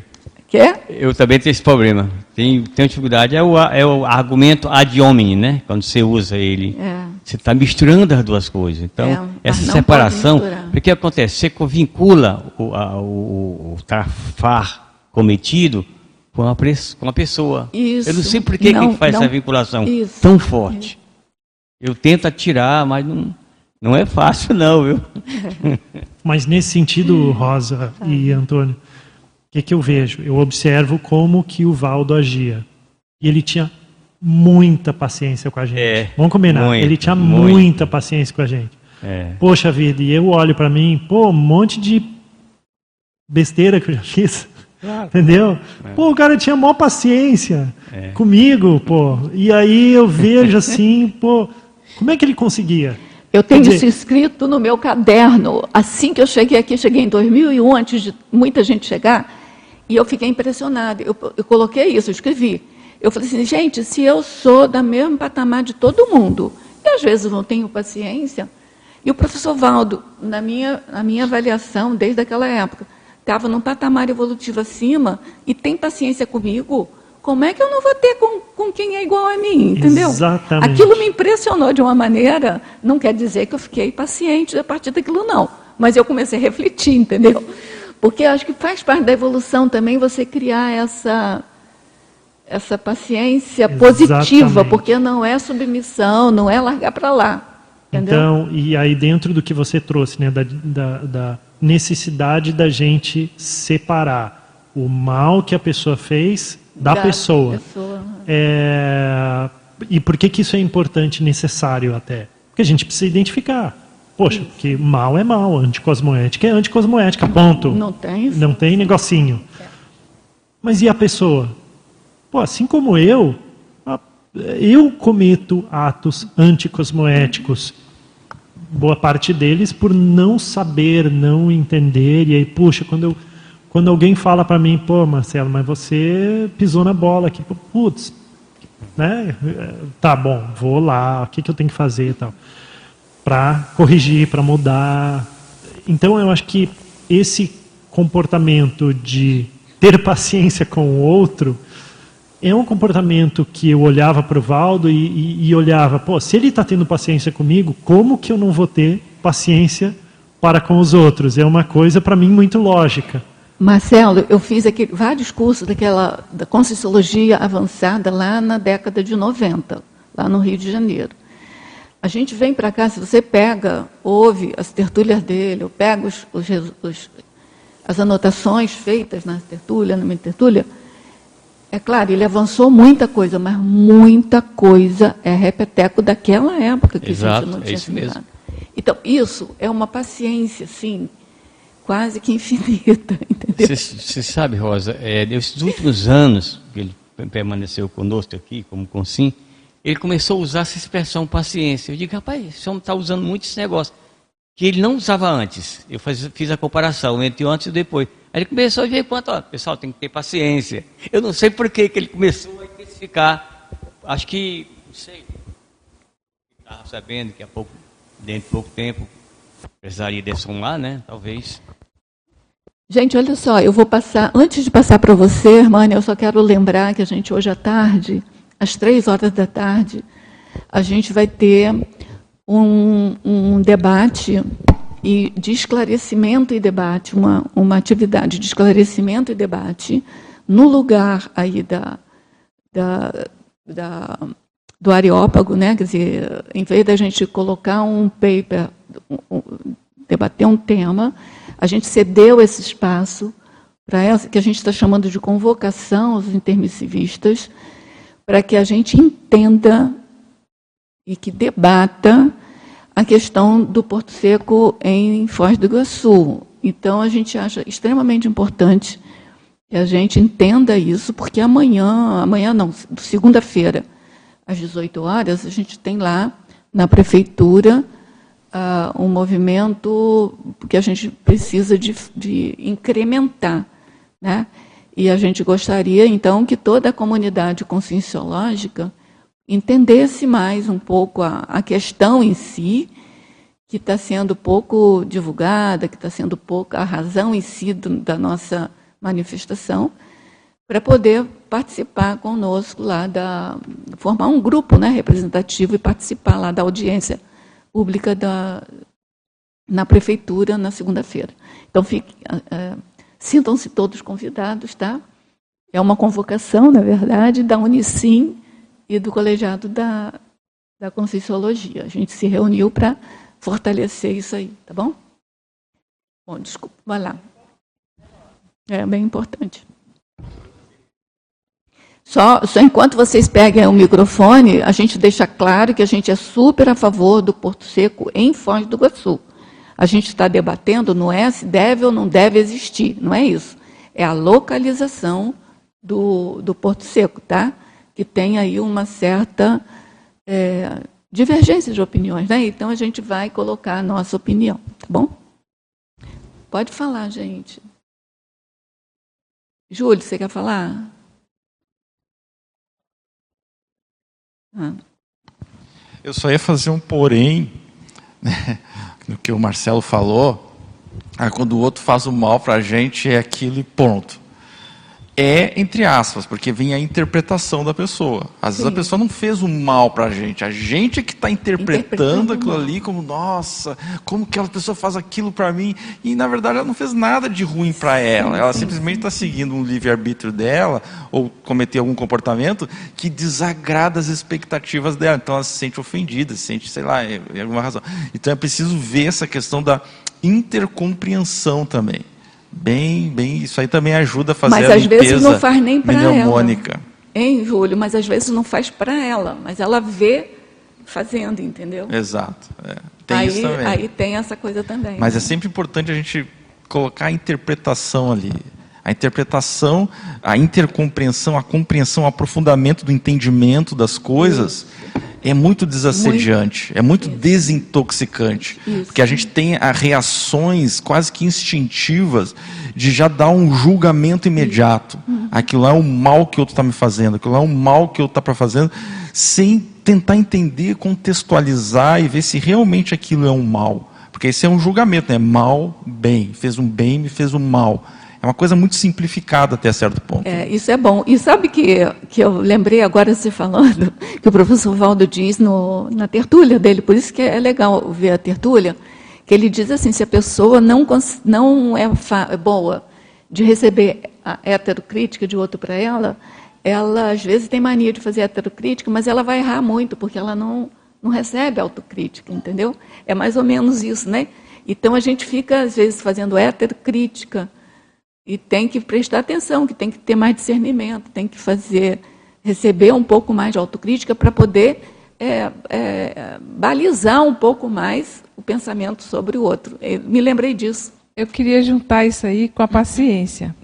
A: Quer?
G: Eu também tenho esse problema. Tenho, tenho dificuldade. É o, é o argumento ad hominem, né? Quando você usa ele. É. Você está misturando as duas coisas. Então, é, essa separação. O que acontece? Você vincula o, a, o, o trafar cometido com a, com a pessoa.
A: Isso.
G: Eu não sei por que, não, que faz não, essa vinculação isso. tão forte. Eu tento atirar, mas não, não é fácil, não, viu?
B: Mas nesse sentido, Rosa e Antônio, que, que eu vejo? Eu observo como que o Valdo agia. E ele tinha muita paciência com a gente. É, Vamos combinar. Muito, ele tinha muito. muita paciência com a gente. É. Poxa vida, e eu olho para mim, pô, um monte de besteira que eu já fiz. Claro. Entendeu? É. Pô, o cara tinha maior paciência é. comigo, pô. E aí eu vejo assim, pô, como é que ele conseguia?
A: Eu tenho dizer, isso escrito no meu caderno. Assim que eu cheguei aqui, cheguei em 2001, antes de muita gente chegar. E eu fiquei impressionada. Eu, eu coloquei isso, eu escrevi. Eu falei assim, gente, se eu sou da mesma patamar de todo mundo, e às vezes não tenho paciência, e o professor Valdo, na minha, na minha avaliação, desde aquela época, estava num patamar evolutivo acima e tem paciência comigo, como é que eu não vou ter com, com quem é igual a mim, entendeu?
B: Exatamente.
A: Aquilo me impressionou de uma maneira, não quer dizer que eu fiquei paciente a partir daquilo, não. Mas eu comecei a refletir, entendeu? Porque acho que faz parte da evolução também você criar essa essa paciência positiva, porque não é submissão, não é largar para lá. Entendeu?
B: Então, e aí dentro do que você trouxe, né, da, da, da necessidade da gente separar o mal que a pessoa fez da, da pessoa. pessoa. É, e por que, que isso é importante e necessário até? Porque a gente precisa identificar. Poxa, Isso. porque mal é mal, anticosmoética é anticosmoética, ponto.
A: Não tem
B: Não tem negocinho. Mas e a pessoa? Pô, assim como eu, eu cometo atos anticosmoéticos. Boa parte deles por não saber, não entender. E aí, puxa, quando, eu, quando alguém fala para mim, pô, Marcelo, mas você pisou na bola aqui. Putz, né? Tá bom, vou lá, o que, que eu tenho que fazer e tal para corrigir, para mudar. Então eu acho que esse comportamento de ter paciência com o outro é um comportamento que eu olhava para o Valdo e, e, e, olhava, pô, se ele está tendo paciência comigo, como que eu não vou ter paciência para com os outros? É uma coisa para mim muito lógica.
A: Marcelo, eu fiz aqui, vários cursos daquela da Conscienciologia avançada lá na década de 90, lá no Rio de Janeiro. A gente vem para cá, se você pega, ouve as tertúlias dele, ou pega os, os, os, as anotações feitas na tertúlia, na minha tertúlia, é claro, ele avançou muita coisa, mas muita coisa é repeteco daquela época que
G: Exato,
A: a gente não
G: é
A: tinha
G: é isso mesmo.
A: Então, isso é uma paciência, assim, quase que infinita, entendeu?
G: Você sabe, Rosa, é, nesses últimos anos que ele permaneceu conosco aqui, como consim, ele começou a usar essa expressão paciência. Eu digo, rapaz, esse homem está usando muito esse negócio. Que ele não usava antes. Eu faz, fiz a comparação entre antes e depois. Aí ele começou a ver quanto, ó, pessoal, tem que ter paciência. Eu não sei por que, que ele começou a especificar. Acho que, não sei, estava sabendo que há pouco, dentro de pouco tempo, precisaria dessomar, né? Talvez.
A: Gente, olha só, eu vou passar, antes de passar para você, irmã, eu só quero lembrar que a gente hoje à tarde às três horas da tarde, a gente vai ter um, um debate e de esclarecimento e debate, uma, uma atividade de esclarecimento e debate no lugar aí da, da, da, do Areópago, né? quer dizer, em vez da gente colocar um paper, um, debater um tema, a gente cedeu esse espaço para essa que a gente está chamando de convocação aos intermissivistas, para que a gente entenda e que debata a questão do Porto Seco em Foz do Iguaçu. Então, a gente acha extremamente importante que a gente entenda isso, porque amanhã, amanhã não, segunda-feira, às 18 horas, a gente tem lá na prefeitura uh, um movimento que a gente precisa de, de incrementar. Né? E a gente gostaria, então, que toda a comunidade conscienciológica entendesse mais um pouco a, a questão em si, que está sendo pouco divulgada, que está sendo pouco a razão em si do, da nossa manifestação, para poder participar conosco lá da formar um grupo, né, representativo e participar lá da audiência pública da na prefeitura na segunda-feira. Então fique, é, sintam-se todos convidados, tá? É uma convocação, na verdade, da Unicim e do colegiado da, da Conscienciologia. A gente se reuniu para fortalecer isso aí, tá bom? Bom, desculpa, vai lá. É bem importante. Só, só enquanto vocês peguem o microfone, a gente deixa claro que a gente é super a favor do Porto Seco em Foz do Iguaçu. A gente está debatendo não é se deve ou não deve existir, não é isso. É a localização do, do Porto Seco, tá? que tem aí uma certa é, divergência de opiniões. Né? Então a gente vai colocar a nossa opinião, tá bom? Pode falar, gente. Júlio, você quer falar?
C: Ah. Eu só ia fazer um porém né, no que o Marcelo falou. Ah, quando o outro faz o mal para a gente, é aquilo e ponto é entre aspas, porque vem a interpretação da pessoa. Às Sim. vezes a pessoa não fez o mal para a gente, a gente é que está interpretando, interpretando aquilo ali como, nossa, como que aquela pessoa faz aquilo para mim? E na verdade ela não fez nada de ruim para ela, ela simplesmente está seguindo um livre-arbítrio dela, ou cometeu algum comportamento que desagrada as expectativas dela. Então ela se sente ofendida, se sente, sei lá, em alguma razão. Então é preciso ver essa questão da intercompreensão também. Bem, bem, isso aí também ajuda a fazer
A: mas,
C: a
A: limpeza Mas às vezes não faz nem para ela.
C: Hein,
A: Júlio? Mas às vezes não faz para ela, mas ela vê fazendo, entendeu?
C: Exato. É. Tem
A: aí,
C: isso também.
A: Aí tem essa coisa também.
C: Mas né? é sempre importante a gente colocar a interpretação ali. A interpretação, a intercompreensão, a compreensão, o aprofundamento do entendimento das coisas é muito desassediante, muito. é muito Isso. desintoxicante. Isso. Porque a gente tem a reações quase que instintivas de já dar um julgamento imediato. Uhum. Aquilo é um mal que o outro está me fazendo, aquilo é um mal que o outro está fazendo, sem tentar entender, contextualizar e ver se realmente aquilo é um mal. Porque esse é um julgamento, né? Mal, bem. Fez um bem, me fez um mal. É uma coisa muito simplificada até certo ponto.
A: É, isso é bom. E sabe que, que eu lembrei agora você falando, que o professor Valdo diz no, na tertúlia dele, por isso que é legal ver a tertúlia, que ele diz assim, se a pessoa não, não é, é boa de receber a heterocrítica de outro para ela, ela às vezes tem mania de fazer heterocrítica, mas ela vai errar muito, porque ela não, não recebe autocrítica, entendeu? É mais ou menos isso, né? Então a gente fica, às vezes, fazendo heterocrítica, e tem que prestar atenção, que tem que ter mais discernimento, tem que fazer, receber um pouco mais de autocrítica para poder é, é, balizar um pouco mais o pensamento sobre o outro. Eu me lembrei disso.
E: Eu queria juntar isso aí com a paciência.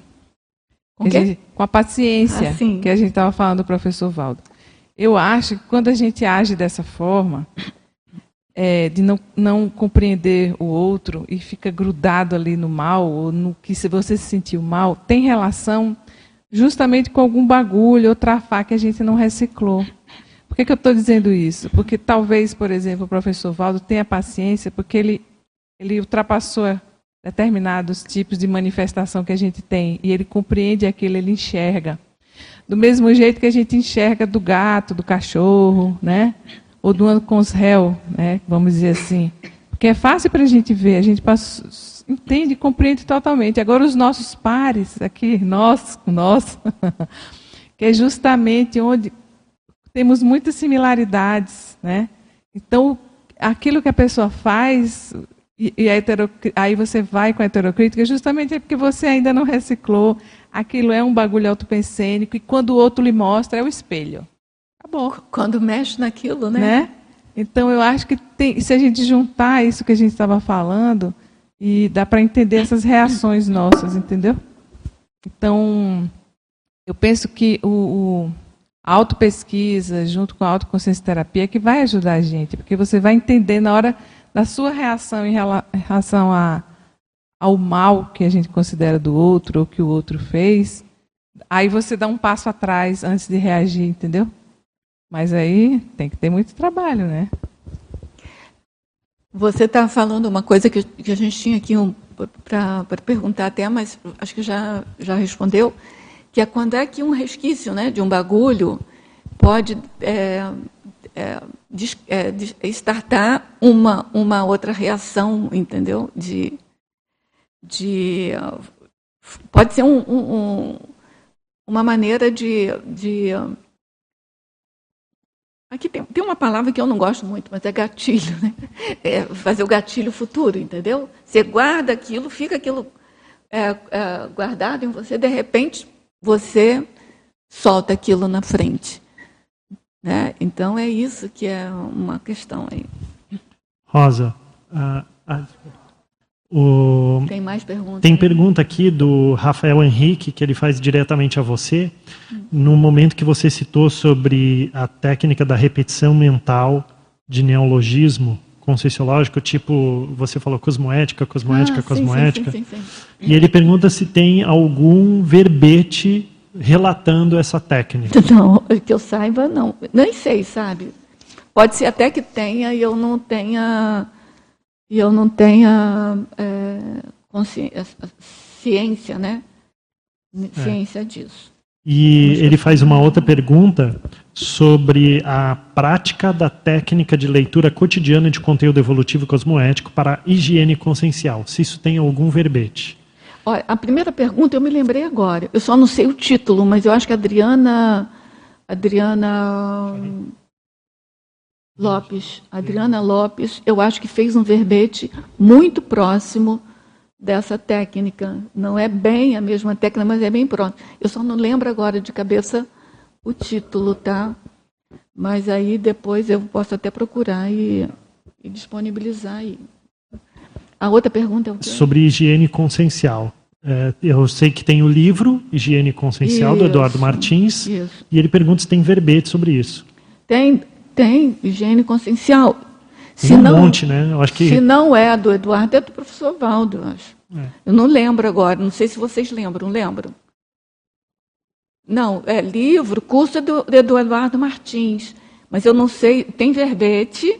A: Com, gente,
E: com a paciência ah, que a gente estava falando do professor Valdo. Eu acho que quando a gente age dessa forma, é, de não, não compreender o outro e fica grudado ali no mal, ou no que se você se sentiu mal, tem relação justamente com algum bagulho ou trafá que a gente não reciclou. Por que, que eu estou dizendo isso? Porque talvez, por exemplo, o professor Valdo tenha paciência, porque ele, ele ultrapassou determinados tipos de manifestação que a gente tem, e ele compreende aquilo, ele enxerga. Do mesmo jeito que a gente enxerga do gato, do cachorro, né? Ou do ano com os réus, né, vamos dizer assim. Porque é fácil para a gente ver, a gente passa, entende, compreende totalmente. Agora, os nossos pares, aqui, nós, nós, que é justamente onde temos muitas similaridades. Né? Então, aquilo que a pessoa faz, e, e aí você vai com a heterocrítica, justamente é porque você ainda não reciclou, aquilo é um bagulho autopensênico, e quando o outro lhe mostra, é o espelho.
A: Acabou. Quando mexe naquilo, né?
E: né? Então, eu acho que tem, se a gente juntar isso que a gente estava falando, e dá para entender essas reações nossas, entendeu? Então, eu penso que o, o a autopesquisa, junto com a autoconsciência terapia, é que vai ajudar a gente, porque você vai entender na hora da sua reação em relação a, ao mal que a gente considera do outro ou que o outro fez, aí você dá um passo atrás antes de reagir, entendeu? Mas aí tem que ter muito trabalho, né?
A: Você está falando uma coisa que, que, a gente tinha aqui um, para perguntar até, mas acho que já, já respondeu, que é quando é que um resquício né, de um bagulho pode é, é, é, startar uma, uma outra reação, entendeu? De, de, pode ser um, um, uma maneira de, de Aqui tem, tem uma palavra que eu não gosto muito, mas é gatilho, né? É fazer o gatilho futuro, entendeu? Você guarda aquilo, fica aquilo é, é, guardado em você, de repente você solta aquilo na frente. Né? Então é isso que é uma questão aí.
B: Rosa, uh, uh, o...
A: tem mais perguntas?
B: Tem aí? pergunta aqui do Rafael Henrique, que ele faz diretamente a você. Hum. No momento que você citou sobre a técnica da repetição mental de neologismo conscienciológico, tipo, você falou cosmoética, cosmoética, ah, cosmoética. Sim, sim, sim, e ele pergunta se tem algum verbete relatando essa técnica.
A: Não, que eu saiba, não. Nem sei, sabe? Pode ser até que tenha e eu não tenha e eu não tenha é, ciência, né? É. Ciência é. disso.
B: E ele faz uma outra pergunta sobre a prática da técnica de leitura cotidiana de conteúdo evolutivo cosmoético para higiene consciencial. Se isso tem algum verbete.
A: Olha, a primeira pergunta eu me lembrei agora. Eu só não sei o título, mas eu acho que a Adriana. Adriana. Lopes. Adriana Lopes, eu acho que fez um verbete muito próximo dessa técnica. Não é bem a mesma técnica, mas é bem próximo. Eu só não lembro agora de cabeça o título, tá? Mas aí depois eu posso até procurar e, e disponibilizar aí. A outra pergunta é o quê?
B: Sobre higiene consciencial. É, eu sei que tem o livro Higiene Consciencial, isso, do Eduardo Martins, isso. e ele pergunta se tem verbete sobre isso.
A: Tem, tem higiene consciencial.
B: Tem se um não, monte, né? Eu acho que...
A: Se não é do Eduardo, é do professor Valdo, eu acho. É. Eu não lembro agora, não sei se vocês lembram, lembram? Não, é livro, curso é do, é do Eduardo Martins, mas eu não sei, tem verbete,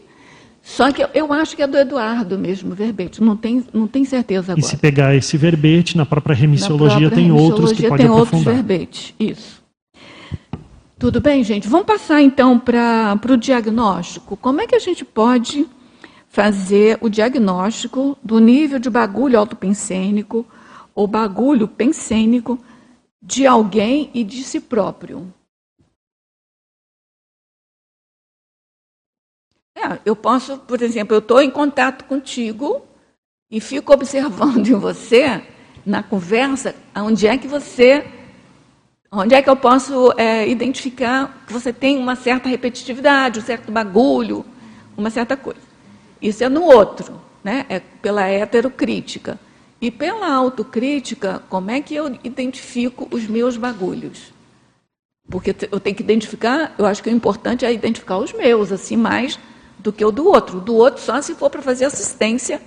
A: só que eu, acho que é do Eduardo mesmo, verbete. Não tem, não tem certeza agora.
B: E se pegar esse verbete, na própria remissiologia na própria tem remissiologia outros que pode
A: tem
B: aprofundar.
A: outros verbetes, isso. Tudo bem, gente? Vamos passar então para o diagnóstico. Como é que a gente pode fazer o diagnóstico do nível de bagulho autopensênico ou bagulho pensênico de alguém e de si próprio? É, eu posso, por exemplo, eu estou em contato contigo e fico observando em você, na conversa, onde é que você, onde é que eu posso é, identificar que você tem uma certa repetitividade, um certo bagulho, uma certa coisa. Isso é no outro, né? é pela heterocrítica. E pela autocrítica, como é que eu identifico os meus bagulhos? Porque eu tenho que identificar, eu acho que o importante é identificar os meus, assim, mais do que o do outro. O do outro só se for para fazer assistência,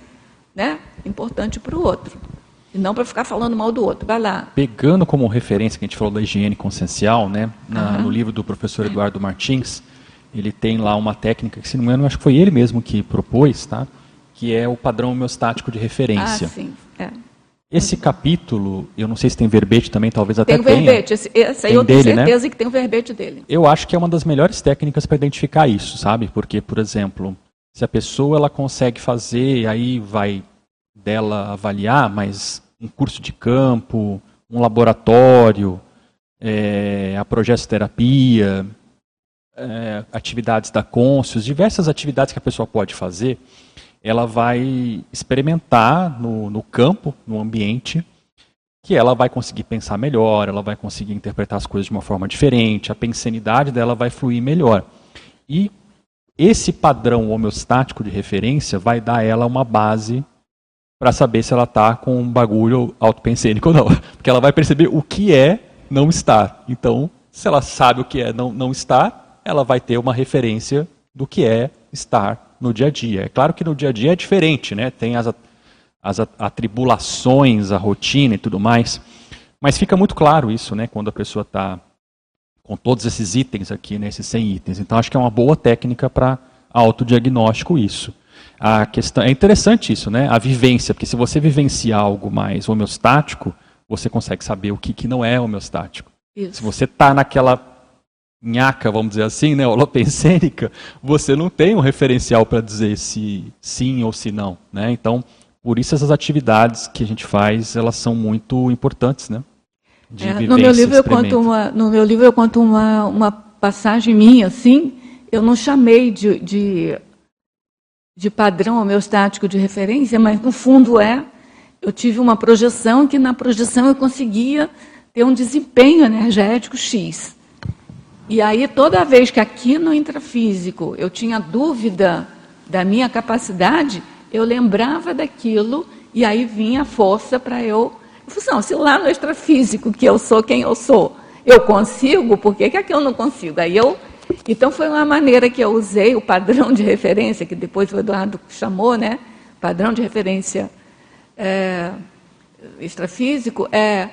A: né? Importante para o outro. E não para ficar falando mal do outro. Vai lá.
D: Pegando como referência que a gente falou da higiene consciencial, né? Na, uhum. No livro do professor Eduardo Martins, ele tem lá uma técnica que, se não me engano, acho que foi ele mesmo que propôs, tá? Que é o padrão homeostático de referência.
A: Ah, sim. É.
D: Esse capítulo, eu não sei se tem verbete também, talvez até
A: tenha. Tem verbete, esse, esse aí tem eu tenho dele, né? certeza né? que tem o verbete dele.
D: Eu acho que é uma das melhores técnicas para identificar isso, sabe? Porque, por exemplo, se a pessoa ela consegue fazer, aí vai dela avaliar, mas um curso de campo, um laboratório, é, a progestoterapia, é, atividades da Conscius, diversas atividades que a pessoa pode fazer, ela vai experimentar no, no campo, no ambiente, que ela vai conseguir pensar melhor, ela vai conseguir interpretar as coisas de uma forma diferente, a pensanidade dela vai fluir melhor. E esse padrão homeostático de referência vai dar ela uma base para saber se ela está com um bagulho autopensênico ou não. Porque ela vai perceber o que é não estar. Então, se ela sabe o que é não, não estar, ela vai ter uma referência do que é estar no dia a dia. É claro que no dia a dia é diferente, né? Tem as, as atribulações, a rotina e tudo mais. Mas fica muito claro isso, né? Quando a pessoa está com todos esses itens aqui, né, esses 100 itens. Então, acho que é uma boa técnica para autodiagnóstico isso. A questão é interessante isso, né? A vivência, porque se você vivenciar algo mais homeostático, você consegue saber o que, que não é homeostático. Isso. Se você está naquela nhaca, vamos dizer assim, né, holopensênica, você não tem um referencial para dizer se sim ou se não, né? Então, por isso essas atividades que a gente faz, elas são muito importantes, né?
A: é, no meu livro eu conto uma no meu livro eu conto uma, uma passagem minha assim eu não chamei de, de, de padrão homeostático de referência mas no fundo é eu tive uma projeção que na projeção eu conseguia ter um desempenho energético x e aí toda vez que aqui no intrafísico eu tinha dúvida da minha capacidade eu lembrava daquilo e aí vinha a força para eu não, se lá no extrafísico, que eu sou quem eu sou, eu consigo, por que, que aqui eu não consigo? Aí eu. Então foi uma maneira que eu usei o padrão de referência, que depois o Eduardo chamou, né? Padrão de referência é, extrafísico, é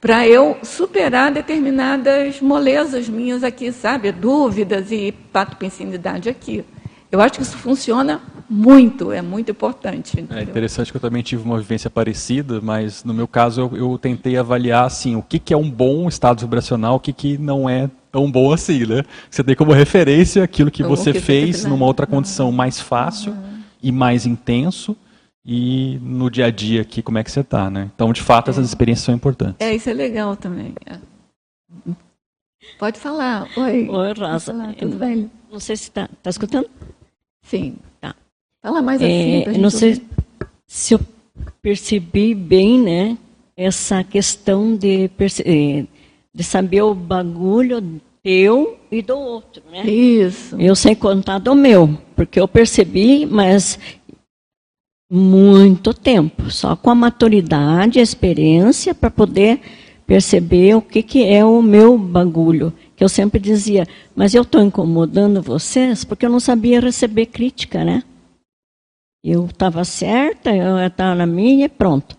A: para eu superar determinadas molezas minhas aqui, sabe? Dúvidas e patopensinidade aqui. Eu acho que isso funciona muito, é muito importante. É
D: entendeu? É interessante que eu também tive uma vivência parecida, mas no meu caso eu, eu tentei avaliar assim, o que, que é um bom estado vibracional, o que, que não é tão bom assim, né? Você tem como referência aquilo que você que fez numa outra condição mais fácil uhum. e mais intenso e no dia a dia aqui como é que você está, né? Então, de fato, é. essas experiências são importantes.
A: É, isso é legal também. É. Pode falar. Oi.
H: Oi, Rosa. Falar, tudo bem? Não sei se está tá escutando.
A: Sim. Tá. Fala mais assim.
H: É, não sei se eu percebi bem, né? Essa questão de, é, de saber o bagulho teu e do outro, né?
A: Isso.
H: Eu sei contar do meu, porque eu percebi, mas muito tempo, só com a maturidade, a experiência para poder perceber o que, que é o meu bagulho. Que eu sempre dizia, mas eu estou incomodando vocês porque eu não sabia receber crítica, né? Eu estava certa, eu estava na minha e pronto.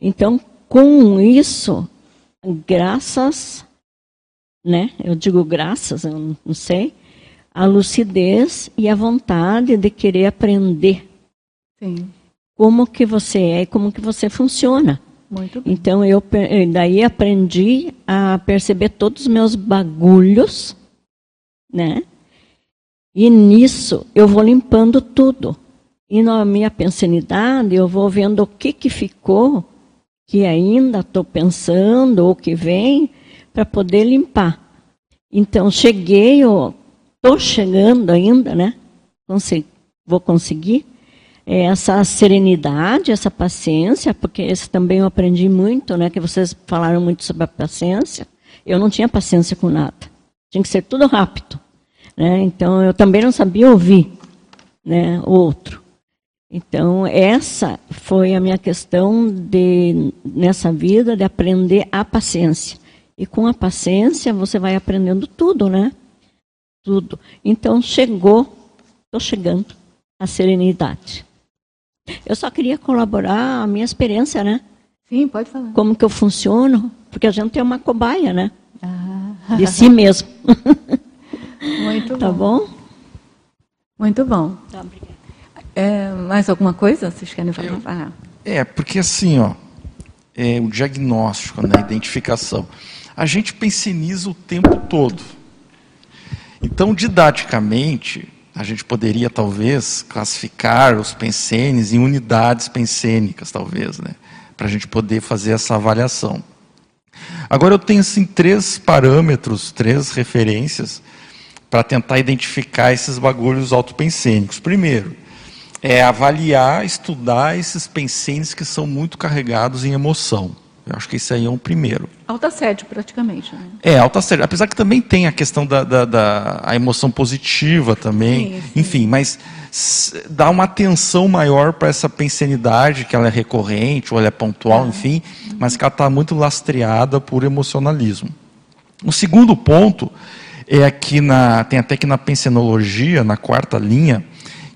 H: Então, com isso, graças, né? Eu digo graças, eu não sei, a lucidez e a vontade de querer aprender.
A: Sim.
H: Como que você é e como que você funciona.
A: Muito bem.
H: Então eu daí aprendi a perceber todos os meus bagulhos, né? E nisso eu vou limpando tudo. E na minha pensanidade, eu vou vendo o que, que ficou, que ainda estou pensando, ou que vem, para poder limpar. Então, cheguei, estou chegando ainda, né? Consegui, vou conseguir. É, essa serenidade, essa paciência, porque esse também eu aprendi muito, né? Que vocês falaram muito sobre a paciência. Eu não tinha paciência com nada. Tinha que ser tudo rápido. Né? Então, eu também não sabia ouvir né, o outro. Então, essa foi a minha questão de, nessa vida, de aprender a paciência. E com a paciência, você vai aprendendo tudo, né? Tudo. Então, chegou, estou chegando, a serenidade. Eu só queria colaborar a minha experiência, né?
A: Sim, pode falar.
H: Como que eu funciono, porque a gente é uma cobaia, né? Ah. De si mesmo.
A: Muito
H: tá bom.
A: Tá bom? Muito bom. Tá, obrigada. É, mais alguma coisa vocês querem falar?
C: Eu, é, porque assim, ó, é, o diagnóstico, né, a identificação. A gente penseniza o tempo todo. Então, didaticamente, a gente poderia talvez classificar os pensenes em unidades pensênicas, talvez, né, para a gente poder fazer essa avaliação. Agora, eu tenho assim três parâmetros, três referências para tentar identificar esses bagulhos autopensênicos. Primeiro, é avaliar, estudar esses pensenes que são muito carregados em emoção. Eu acho que esse aí é um primeiro.
A: Alta sede, praticamente. Né?
C: É, alta sede. Apesar que também tem a questão da, da, da a emoção positiva também. Sim, sim. Enfim, mas dá uma atenção maior para essa pensenidade, que ela é recorrente, ou ela é pontual, é. enfim, mas que ela está muito lastreada por emocionalismo. O segundo ponto é aqui na. Tem até que na pensenologia, na quarta linha,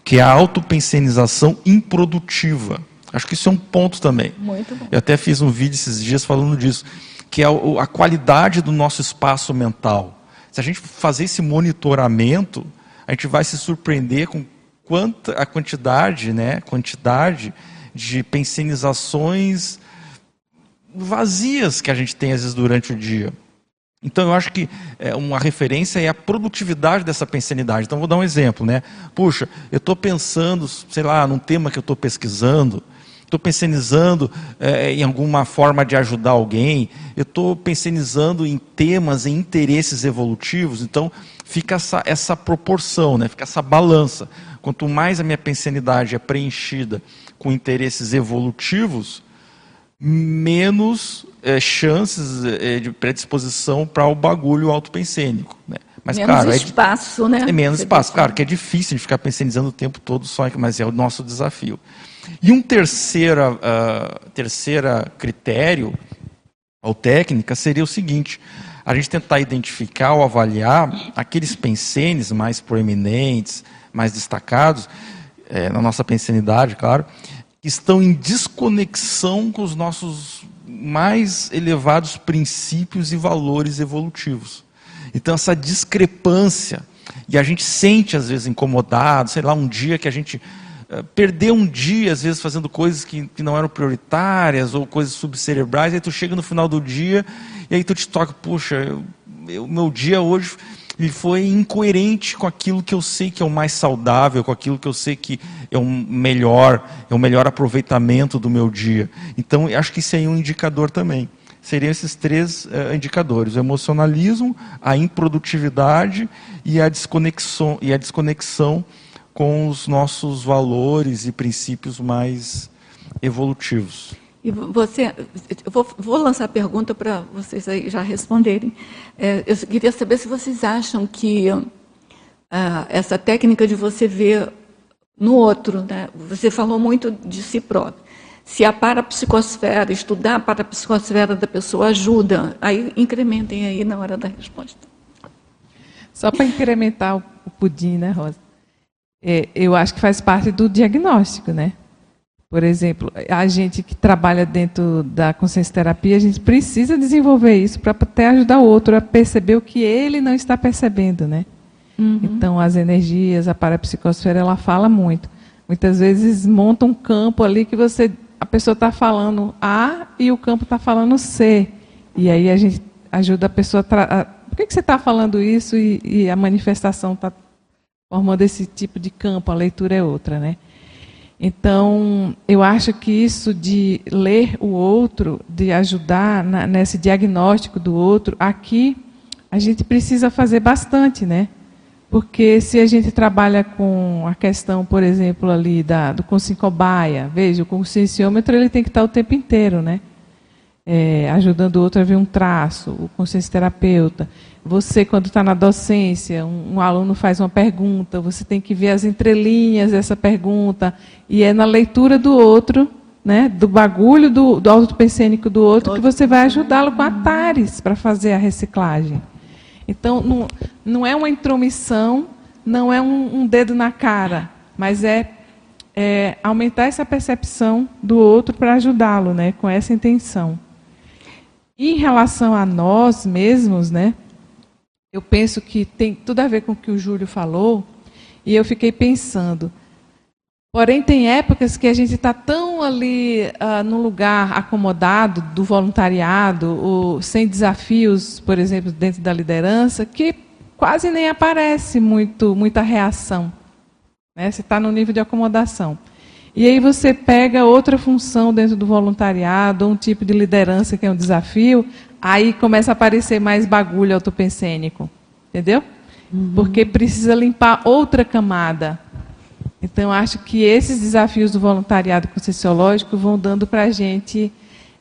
C: que é a autopensenização improdutiva. Acho que isso é um ponto também.
A: Muito bom.
C: Eu até fiz um vídeo esses dias falando disso, que é a qualidade do nosso espaço mental. Se a gente fazer esse monitoramento, a gente vai se surpreender com quanta a quantidade, né, quantidade de pensenizações vazias que a gente tem às vezes durante o dia. Então eu acho que é, uma referência é a produtividade dessa pensenidade. Então vou dar um exemplo, né? Puxa, eu estou pensando, sei lá, num tema que eu estou pesquisando, estou pensionizando é, em alguma forma de ajudar alguém, eu estou pensionizando em temas, em interesses evolutivos, então fica essa, essa proporção, né? fica essa balança. Quanto mais a minha pensionidade é preenchida com interesses evolutivos, menos é, chances é, de predisposição para o bagulho autopensênico. Né?
A: Mas, menos claro, espaço,
C: é,
A: né?
C: É menos espaço. Claro que é difícil de ficar pensionizando o tempo todo só, mas é o nosso desafio. E um terceira, uh, terceira critério ou técnica seria o seguinte: a gente tentar identificar ou avaliar aqueles pensenes mais proeminentes, mais destacados, é, na nossa pensenidade, claro, estão em desconexão com os nossos mais elevados princípios e valores evolutivos. Então, essa discrepância, e a gente sente às vezes incomodado, sei lá, um dia que a gente eh, perder um dia, às vezes, fazendo coisas que, que não eram prioritárias ou coisas subcerebrais, aí tu chega no final do dia e aí tu te toca, puxa, o meu dia hoje ele foi incoerente com aquilo que eu sei que é o mais saudável, com aquilo que eu sei que é o melhor, é o melhor aproveitamento do meu dia. Então, acho que isso aí é um indicador também. Seriam esses três uh, indicadores: o emocionalismo, a improdutividade e a desconexão, e a desconexão com os nossos valores e princípios mais evolutivos.
A: E você, eu vou, vou lançar a pergunta para vocês aí já responderem. É, eu queria saber se vocês acham que ah, essa técnica de você ver no outro, né? você falou muito de si próprio. Se a parapsicosfera, estudar a parapsicosfera da pessoa ajuda, aí incrementem aí na hora da resposta.
E: Só para incrementar o pudim, né, Rosa? é, eu acho que faz parte do diagnóstico, né? Por exemplo, a gente que trabalha dentro da consciência terapia, a gente precisa desenvolver isso para até ajudar o outro a perceber o que ele não está percebendo, né? Uhum. Então, as energias, a parapsicosfera, ela fala muito. Muitas vezes monta um campo ali que você, a pessoa está falando A e o campo está falando C. E aí a gente ajuda a pessoa a. Por que, que você está falando isso e, e a manifestação está formando esse tipo de campo, a leitura é outra, né? Então, eu acho que isso de ler o outro, de ajudar na, nesse diagnóstico do outro, aqui a gente precisa fazer bastante, né? Porque se a gente trabalha com a questão, por exemplo, ali da, do consciência cobaia, veja, o conscienciômetro ele tem que estar o tempo inteiro, né? É, ajudando o outro a ver um traço, o consciência terapeuta. Você, quando está na docência, um, um, aluno faz uma pergunta, você tem que ver as entrelinhas dessa pergunta, e é na leitura do outro, né, do bagulho do, do autopensênico do outro, que você vai ajudá-lo com atares para fazer a reciclagem. Então, não, não é uma intromissão, não é um, um dedo na cara, mas é, é aumentar essa percepção do outro para ajudá-lo, né, com essa intenção. Em relação a nós mesmos, né, eu penso que tem tudo a ver com o que o Júlio falou, e eu fiquei pensando. Porém, tem épocas que a gente está tão ali uh, no lugar acomodado do voluntariado, ou sem desafios, por exemplo, dentro da liderança, que quase nem aparece muito, muita reação. Né? Você está no nível de acomodação. E aí você pega outra função dentro do voluntariado, um tipo de liderança que é um desafio, aí começa a aparecer mais bagulho autopensênico. Entendeu? Uhum. Porque precisa limpar outra camada. Então, acho que esses desafios do voluntariado conscienciológico vão dando para a gente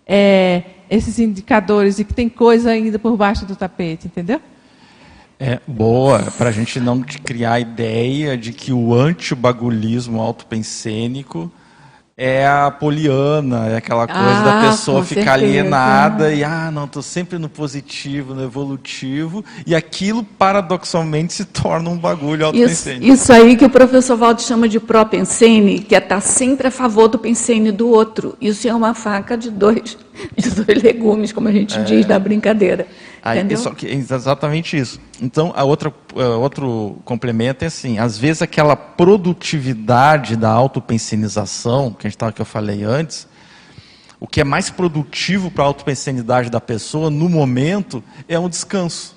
E: é, esses indicadores e que tem coisa ainda por baixo do tapete, entendeu?
C: É boa, para a gente não criar a ideia de que o antibagulhismo autopensênico é a poliana, é aquela coisa ah, da pessoa ficar alienada e, ah, não, estou sempre no positivo, no evolutivo, e aquilo, paradoxalmente, se torna um bagulho
A: autopensene. Isso, isso aí que o professor Valdo chama de pró-pensene, que é estar tá sempre a favor do pensene do outro. Isso é uma faca de dois, de dois legumes, como a gente é. diz da brincadeira.
C: Aí, só que, é exatamente isso. Então, a outra, outro complemento é assim, às vezes aquela produtividade da autopensenização, que, a gente tava, que eu falei antes, o que é mais produtivo para a autopensenidade da pessoa, no momento, é um descanso.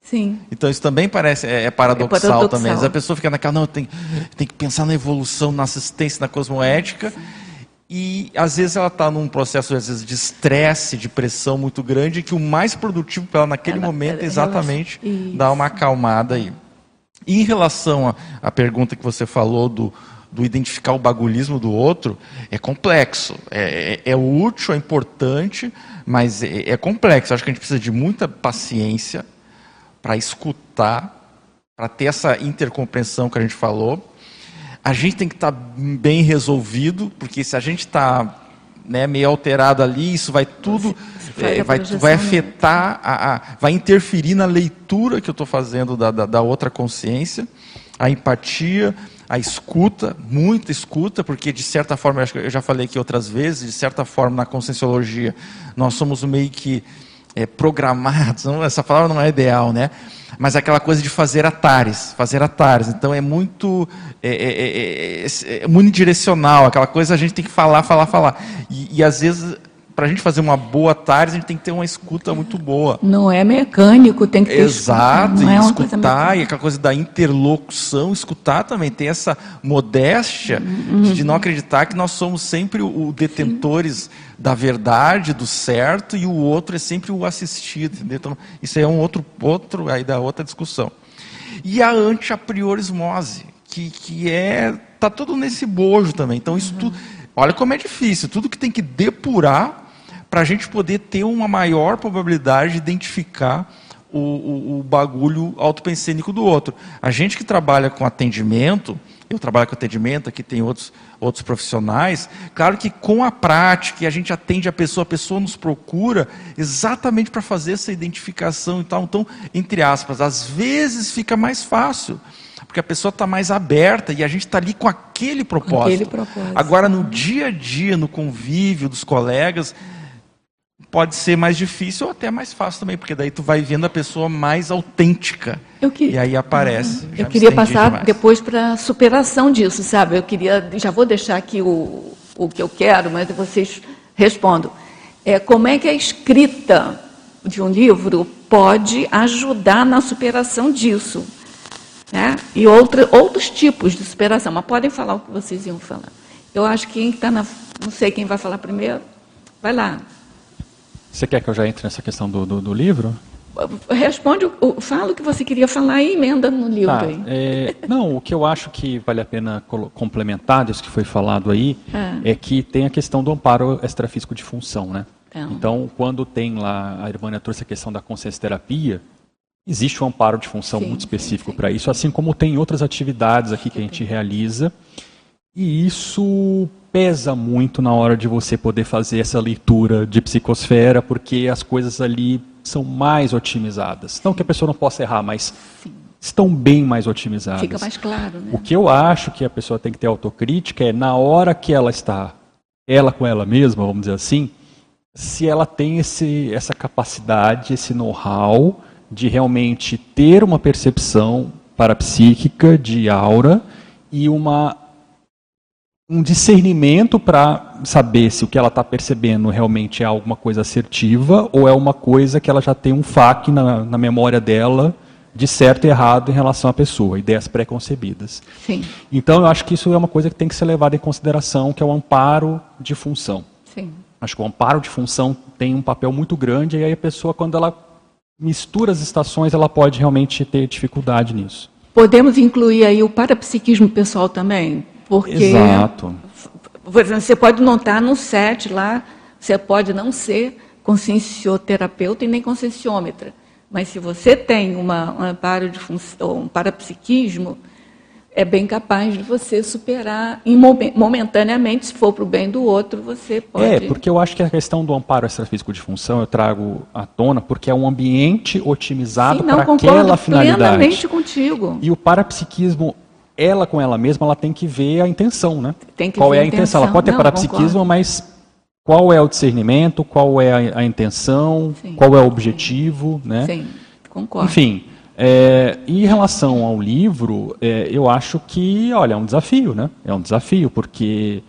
A: Sim.
C: Então isso também parece é, é paradoxal, é paradoxal também. Às vezes a pessoa fica naquela, não, tem, tem que pensar na evolução, na assistência, na cosmoética, Sim e às vezes ela está num processo às vezes, de estresse, de pressão muito grande, que o mais produtivo para ela naquele ela, momento é exatamente ela, dar uma acalmada aí. E em relação à pergunta que você falou do, do identificar o bagulhismo do outro, é complexo. É, é, é útil, é importante, mas é, é complexo. Acho que a gente precisa de muita paciência para escutar, para ter essa intercompreensão que a gente falou a gente tem que estar tá bem resolvido, porque se a gente está né, meio alterado ali, isso vai tudo é, vai, vai afetar, a, a, vai interferir na leitura que eu estou fazendo da, da, da, outra consciência, a empatia, a escuta, muita escuta, porque de certa forma, eu já falei aqui outras vezes, de certa forma na conscienciologia, nós somos meio que é, programados, essa palavra não é ideal, né? mas aquela coisa de fazer atares, fazer atares. Então é muito, é, é, é, é muito direcional, aquela coisa a gente tem que falar, falar, falar. E, e às vezes para a gente fazer uma boa tarde, a gente tem que ter uma escuta muito boa.
A: Não é mecânico, tem que ter
C: Exato, e é escutar, e aquela coisa da interlocução, escutar também, ter essa modéstia uhum. de não acreditar que nós somos sempre o, detentores Sim. da verdade, do certo, e o outro é sempre o assistido, entendeu? Então, isso aí é um outro, outro aí da outra discussão. E a anti-apriorismose, que, que é, tá tudo nesse bojo também. Então, isso uhum. tudo, olha como é difícil, tudo que tem que depurar para a gente poder ter uma maior probabilidade de identificar o, o, o bagulho autopensênico do outro. A gente que trabalha com atendimento, eu trabalho com atendimento, aqui tem outros, outros profissionais, claro que com a prática, a gente atende a pessoa, a pessoa nos procura exatamente para fazer essa identificação e tal. Então, entre aspas, às vezes fica mais fácil porque a pessoa está mais aberta e a gente está ali com aquele propósito. aquele propósito. Agora, no dia a dia, no convívio dos colegas, pode ser mais difícil ou até mais fácil também, porque daí tu vai vendo a pessoa mais autêntica. Que... E aí aparece.
A: Uhum. Eu queria passar demais. depois para a superação disso, sabe? Eu queria, já vou deixar aqui o, o que eu quero, mas vocês respondam. É, como é que a escrita de um livro pode ajudar na superação disso? Né? E outra, outros tipos de superação, mas podem falar o que vocês iam falar. Eu acho que quem está na. Não sei quem vai falar primeiro. Vai lá.
D: Você quer que eu já entre nessa questão do, do, do livro?
A: Responde, fala o que você queria falar e emenda no livro. Tá,
D: é, não, o que eu acho que vale a pena complementar disso que foi falado aí é, é que tem a questão do amparo extrafísico de função, né? Então, então quando tem lá, a Irvânia trouxe a questão da consciência terapia, existe um amparo de função sim, muito específico para isso, assim como tem outras atividades aqui que a gente realiza. E isso pesa muito na hora de você poder fazer essa leitura de psicosfera, porque as coisas ali são mais otimizadas. Não que a pessoa não possa errar, mas Sim. estão bem mais otimizadas.
A: Fica mais claro. Né?
D: O que eu acho que a pessoa tem que ter autocrítica é na hora que ela está, ela com ela mesma, vamos dizer assim, se ela tem esse, essa capacidade, esse know-how de realmente ter uma percepção parapsíquica de aura e uma um discernimento para saber se o que ela está percebendo realmente é alguma coisa assertiva ou é uma coisa que ela já tem um fac na, na memória dela de certo e errado em relação à pessoa, ideias pré-concebidas.
A: Sim.
D: Então eu acho que isso é uma coisa que tem que ser levada em consideração, que é o amparo de função.
A: Sim.
D: Acho que o amparo de função tem um papel muito grande e aí a pessoa quando ela mistura as estações, ela pode realmente ter dificuldade nisso.
A: Podemos incluir aí o parapsiquismo pessoal também? Porque
D: Exato.
A: você pode não estar no set lá, você pode não ser consciencioterapeuta e nem conscienciômetra. Mas se você tem uma, um amparo de função, um parapsiquismo, é bem capaz de você superar momentaneamente, se for para o bem do outro, você pode.
D: É, porque eu acho que a questão do amparo extrafísico de função eu trago à tona porque é um ambiente otimizado para aquela finalidade.
A: plenamente contigo.
D: E o parapsiquismo, ela com ela mesma, ela tem que ver a intenção, né? Qual é a intenção? intenção? Ela pode ter Não, parapsiquismo, mas qual é o discernimento, qual é a, a intenção, Sim. qual é o objetivo, né?
A: Sim, concordo.
D: Enfim. É, em relação ao livro, é, eu acho que, olha, é um desafio, né? É um desafio, porque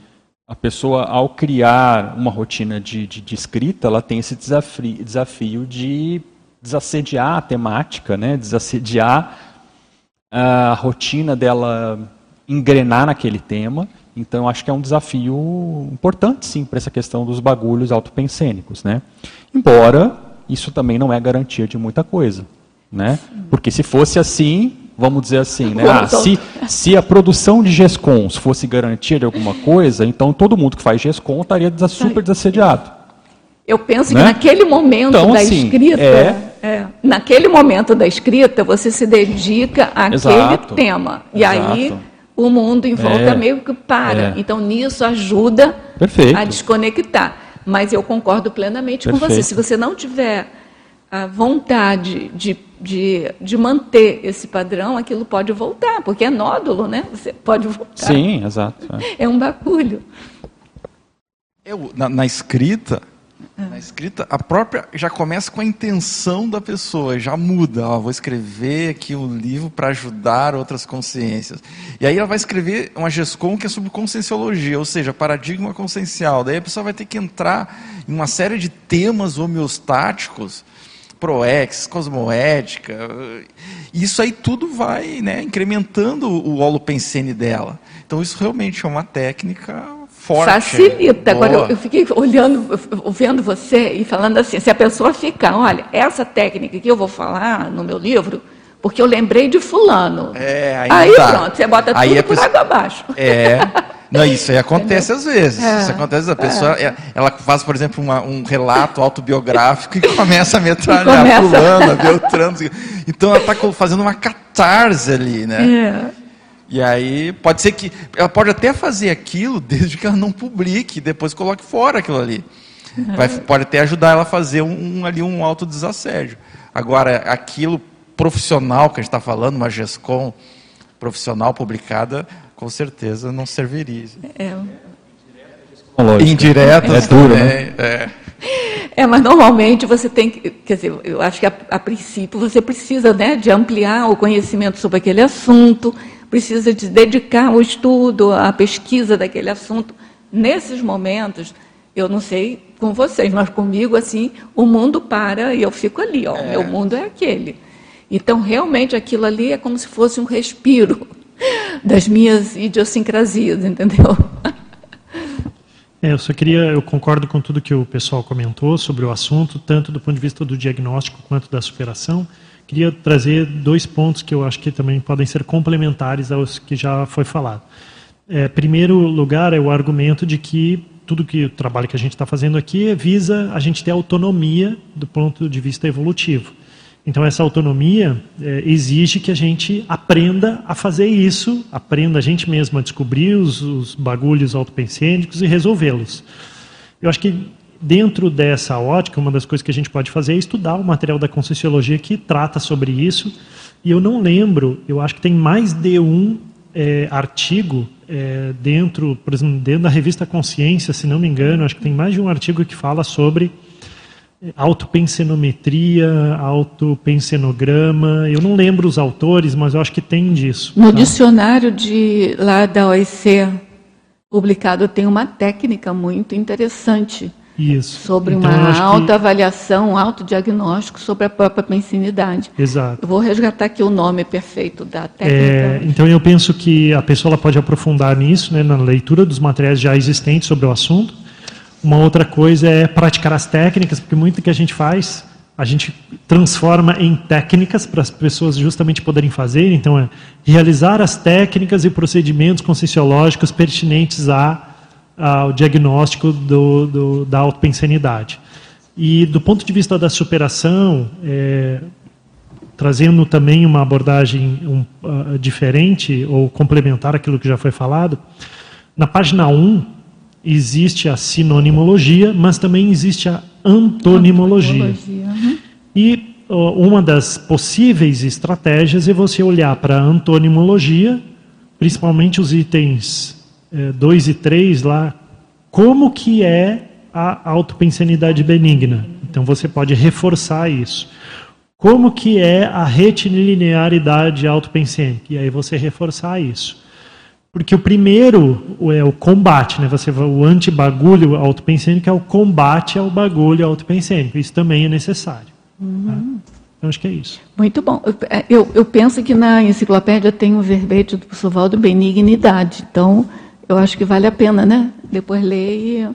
D: a pessoa, ao criar uma rotina de, de, de escrita, ela tem esse desafio, desafio de desassediar a temática, né? Desassediar a rotina dela engrenar naquele tema. Então, acho que é um desafio importante, sim, para essa questão dos bagulhos autopensênicos, né? Embora isso também não é garantia de muita coisa. Né? Porque se fosse assim, vamos dizer assim, né? Ah, se, se a produção de GESCONs fosse garantia de alguma coisa, então todo mundo que faz GESCON estaria super desassediado.
A: Eu penso né? que naquele momento então, da assim, escrita, é... É, naquele momento da escrita, você se dedica àquele Exato. tema. E Exato. aí o mundo em volta é. meio que para. É. Então nisso ajuda Perfeito. a desconectar. Mas eu concordo plenamente Perfeito. com você. Se você não tiver a vontade de, de, de manter esse padrão, aquilo pode voltar, porque é nódulo, né? Você pode voltar.
D: Sim, exato.
A: É, é um bagulho.
C: Eu, na, na escrita, na escrita, a própria já começa com a intenção da pessoa, já muda. Ó, vou escrever aqui um livro para ajudar outras consciências. E aí ela vai escrever uma GESCOM que é sobre conscienciologia, ou seja, paradigma consciencial. Daí a pessoa vai ter que entrar em uma série de temas homeostáticos Proex, Cosmoética. Isso aí tudo vai né, incrementando o holopensene dela. Então isso realmente é uma técnica forte.
A: Facilita. Boa. Agora eu, eu, fiquei olhando, vendo você e falando assim, se a pessoa ficar, olha, essa técnica que eu vou falar no meu livro, porque eu lembrei de fulano.
C: É, aí,
A: aí pronto, você bota tudo aí por pessoa, água abaixo.
C: É. Não, isso aí acontece às vezes. É, isso acontece, a pessoa, é. ela faz, por exemplo, uma, um relato autobiográfico e começa a metralhar começa... fulano, Beltrano. Então ela está fazendo uma catarse ali, né? É. E aí pode ser que ela pode até fazer aquilo desde que ela não publique, depois coloque fora aquilo ali. Vai, pode até ajudar ela a fazer um, um ali um autodesassédio. Agora, aquilo profissional que a gente está falando, uma GESCOM profissional publicada, com certeza não serviria. É. Indireta
A: é dura, né? É. é, mas normalmente você tem que, quer dizer, eu acho que a, a, princípio você precisa né, de ampliar o conhecimento sobre aquele assunto, precisa de dedicar o estudo, a pesquisa daquele assunto. Nesses momentos, eu não sei com vocês, mas comigo, assim, o mundo para e eu fico ali, ó, é. meu mundo é aquele. Então, realmente, aquilo ali é como se fosse um respiro das minhas idiosincrasias, entendeu?
B: É, eu só queria, eu concordo com tudo que o pessoal comentou sobre o assunto, tanto do ponto de vista do diagnóstico quanto da superação. Queria trazer dois pontos que eu acho que também podem ser complementares aos que já foi falado. É, primeiro lugar é o argumento de que tudo que o trabalho que a gente está fazendo aqui visa a gente ter autonomia do ponto de vista evolutivo. Então, essa autonomia é, exige que a gente aprenda a fazer isso, aprenda a gente mesmo a descobrir os, os bagulhos autopensênicos e resolvê-los. Eu acho que dentro dessa ótica, uma das coisas que a gente pode fazer é estudar o material da Conscienciologia que trata sobre isso. E eu não lembro, eu acho que tem mais de um é, artigo é, dentro, por exemplo, dentro da revista Consciência, se não me engano, acho que tem mais de um artigo que fala sobre autopensenometria, autopensenograma. Eu não lembro os autores, mas eu acho que tem disso.
A: No tá? dicionário de lá da OEC publicado tem uma técnica muito interessante.
B: Isso.
A: Sobre então, uma autoavaliação, um autodiagnóstico sobre a própria pensinidade.
B: Exato.
A: Eu vou resgatar aqui o nome perfeito da técnica.
B: É, então eu penso que a pessoa pode aprofundar nisso, né, na leitura dos materiais já existentes sobre o assunto uma outra coisa é praticar as técnicas, porque muito que a gente faz, a gente transforma em técnicas para as pessoas justamente poderem fazer. Então, é realizar as técnicas e procedimentos conscienciológicos pertinentes a, ao diagnóstico do, do, da autopensanidade. E do ponto de vista da superação, é, trazendo também uma abordagem um, uh, diferente ou complementar aquilo que já foi falado, na página 1 existe a sinonimologia, mas também existe a antonimologia. antonimologia uhum. E uh, uma das possíveis estratégias é você olhar para a antonimologia, principalmente os itens 2 é, e 3 lá, como que é a autopensanidade benigna. Então você pode reforçar isso. Como que é a retiliniaridade autopensênica? E aí você reforçar isso. Porque o primeiro é o combate, né? Você o antibagulho autopensênico é o combate ao bagulho autopensênico. Isso também é necessário. Uhum. Tá? Então acho que é isso.
A: Muito bom. Eu, eu penso que na enciclopédia tem um verbete do professor benignidade. Então eu acho que vale a pena, né? Depois ler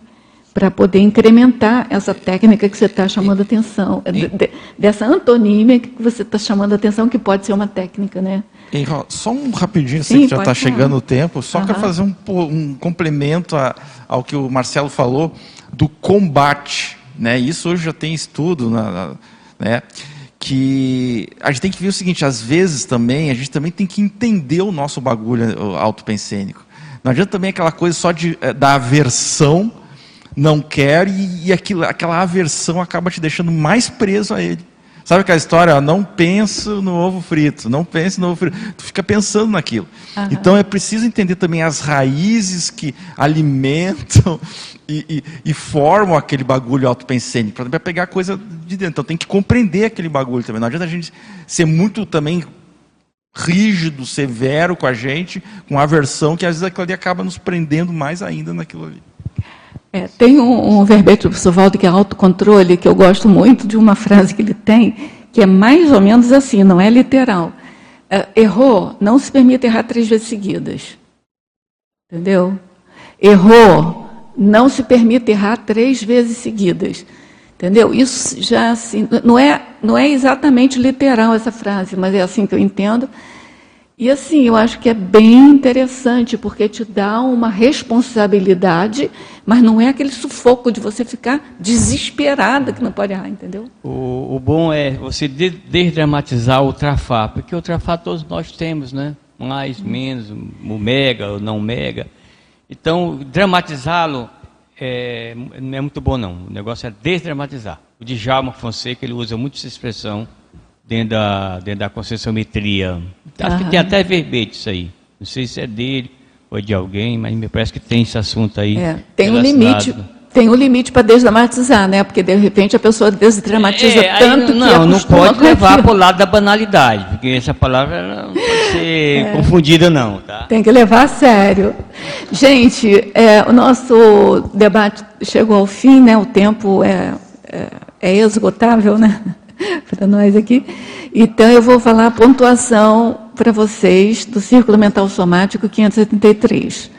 A: para poder incrementar essa técnica que você está chamando a atenção, e, de, dessa antonímia que você está chamando atenção, que pode ser uma técnica, né?
C: E, só um rapidinho, Sim, sei que já está chegando o tempo, só uhum. quero fazer um, um complemento a, ao que o Marcelo falou do combate. Né? Isso hoje já tem estudo, na, né? que a gente tem que ver o seguinte, às vezes também, a gente também tem que entender o nosso bagulho autopensênico. Não adianta também aquela coisa só de, eh, da aversão, não quer, e, e aquilo, aquela aversão acaba te deixando mais preso a ele. Sabe aquela história? Não pense no ovo frito, não pense no ovo frito. Tu fica pensando naquilo. Uhum. Então é preciso entender também as raízes que alimentam e, e, e formam aquele bagulho autopensênico, para pegar coisa de dentro. Então tem que compreender aquele bagulho também. Não adianta a gente ser muito também rígido, severo com a gente, com aversão, que às vezes aquilo ali acaba nos prendendo mais ainda naquilo ali.
A: É, tem um, um verbete do professor Valdo que é autocontrole, que eu gosto muito de uma frase que ele tem, que é mais ou menos assim, não é literal. É, errou, não se permite errar três vezes seguidas. Entendeu? Errou, não se permite errar três vezes seguidas. Entendeu? Isso já assim, não é, não é exatamente literal essa frase, mas é assim que eu entendo. E assim, eu acho que é bem interessante, porque te dá uma responsabilidade, mas não é aquele sufoco de você ficar desesperada que não pode errar, entendeu?
G: O, o bom é você desdramatizar o trafar, porque o trafar todos nós temos, né? Mais, menos, o mega, o não mega. Então, dramatizá-lo é, não é muito bom, não. O negócio é desdramatizar. O Djalma Fonseca ele usa muito essa expressão dentro da, dentro da conscienciometria. Acho que tem até verbete isso aí. Não sei se é dele ou de alguém, mas me parece que tem esse assunto aí. É,
A: tem um limite. Tem um limite para desdramatizar, né? Porque de repente a pessoa desdramatiza é, tanto
G: não, que não, não pode levar para o lado da banalidade, porque essa palavra não pode ser é, confundida não, tá?
A: Tem que levar a sério. Gente, é, o nosso debate chegou ao fim, né? O tempo é, é, é esgotável, né? para nós aqui. Então, eu vou falar a pontuação para vocês do Círculo Mental Somático 573.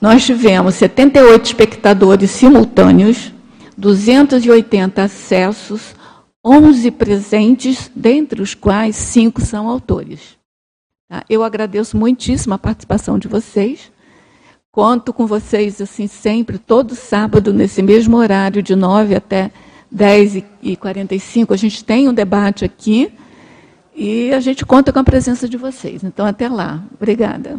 A: Nós tivemos 78 espectadores simultâneos, 280 acessos, 11 presentes, dentre os quais cinco são autores. Tá? Eu agradeço muitíssimo a participação de vocês. Conto com vocês assim sempre, todo sábado, nesse mesmo horário, de 9 até 10 e 45, a gente tem um debate aqui e a gente conta com a presença de vocês. Então, até lá. Obrigada.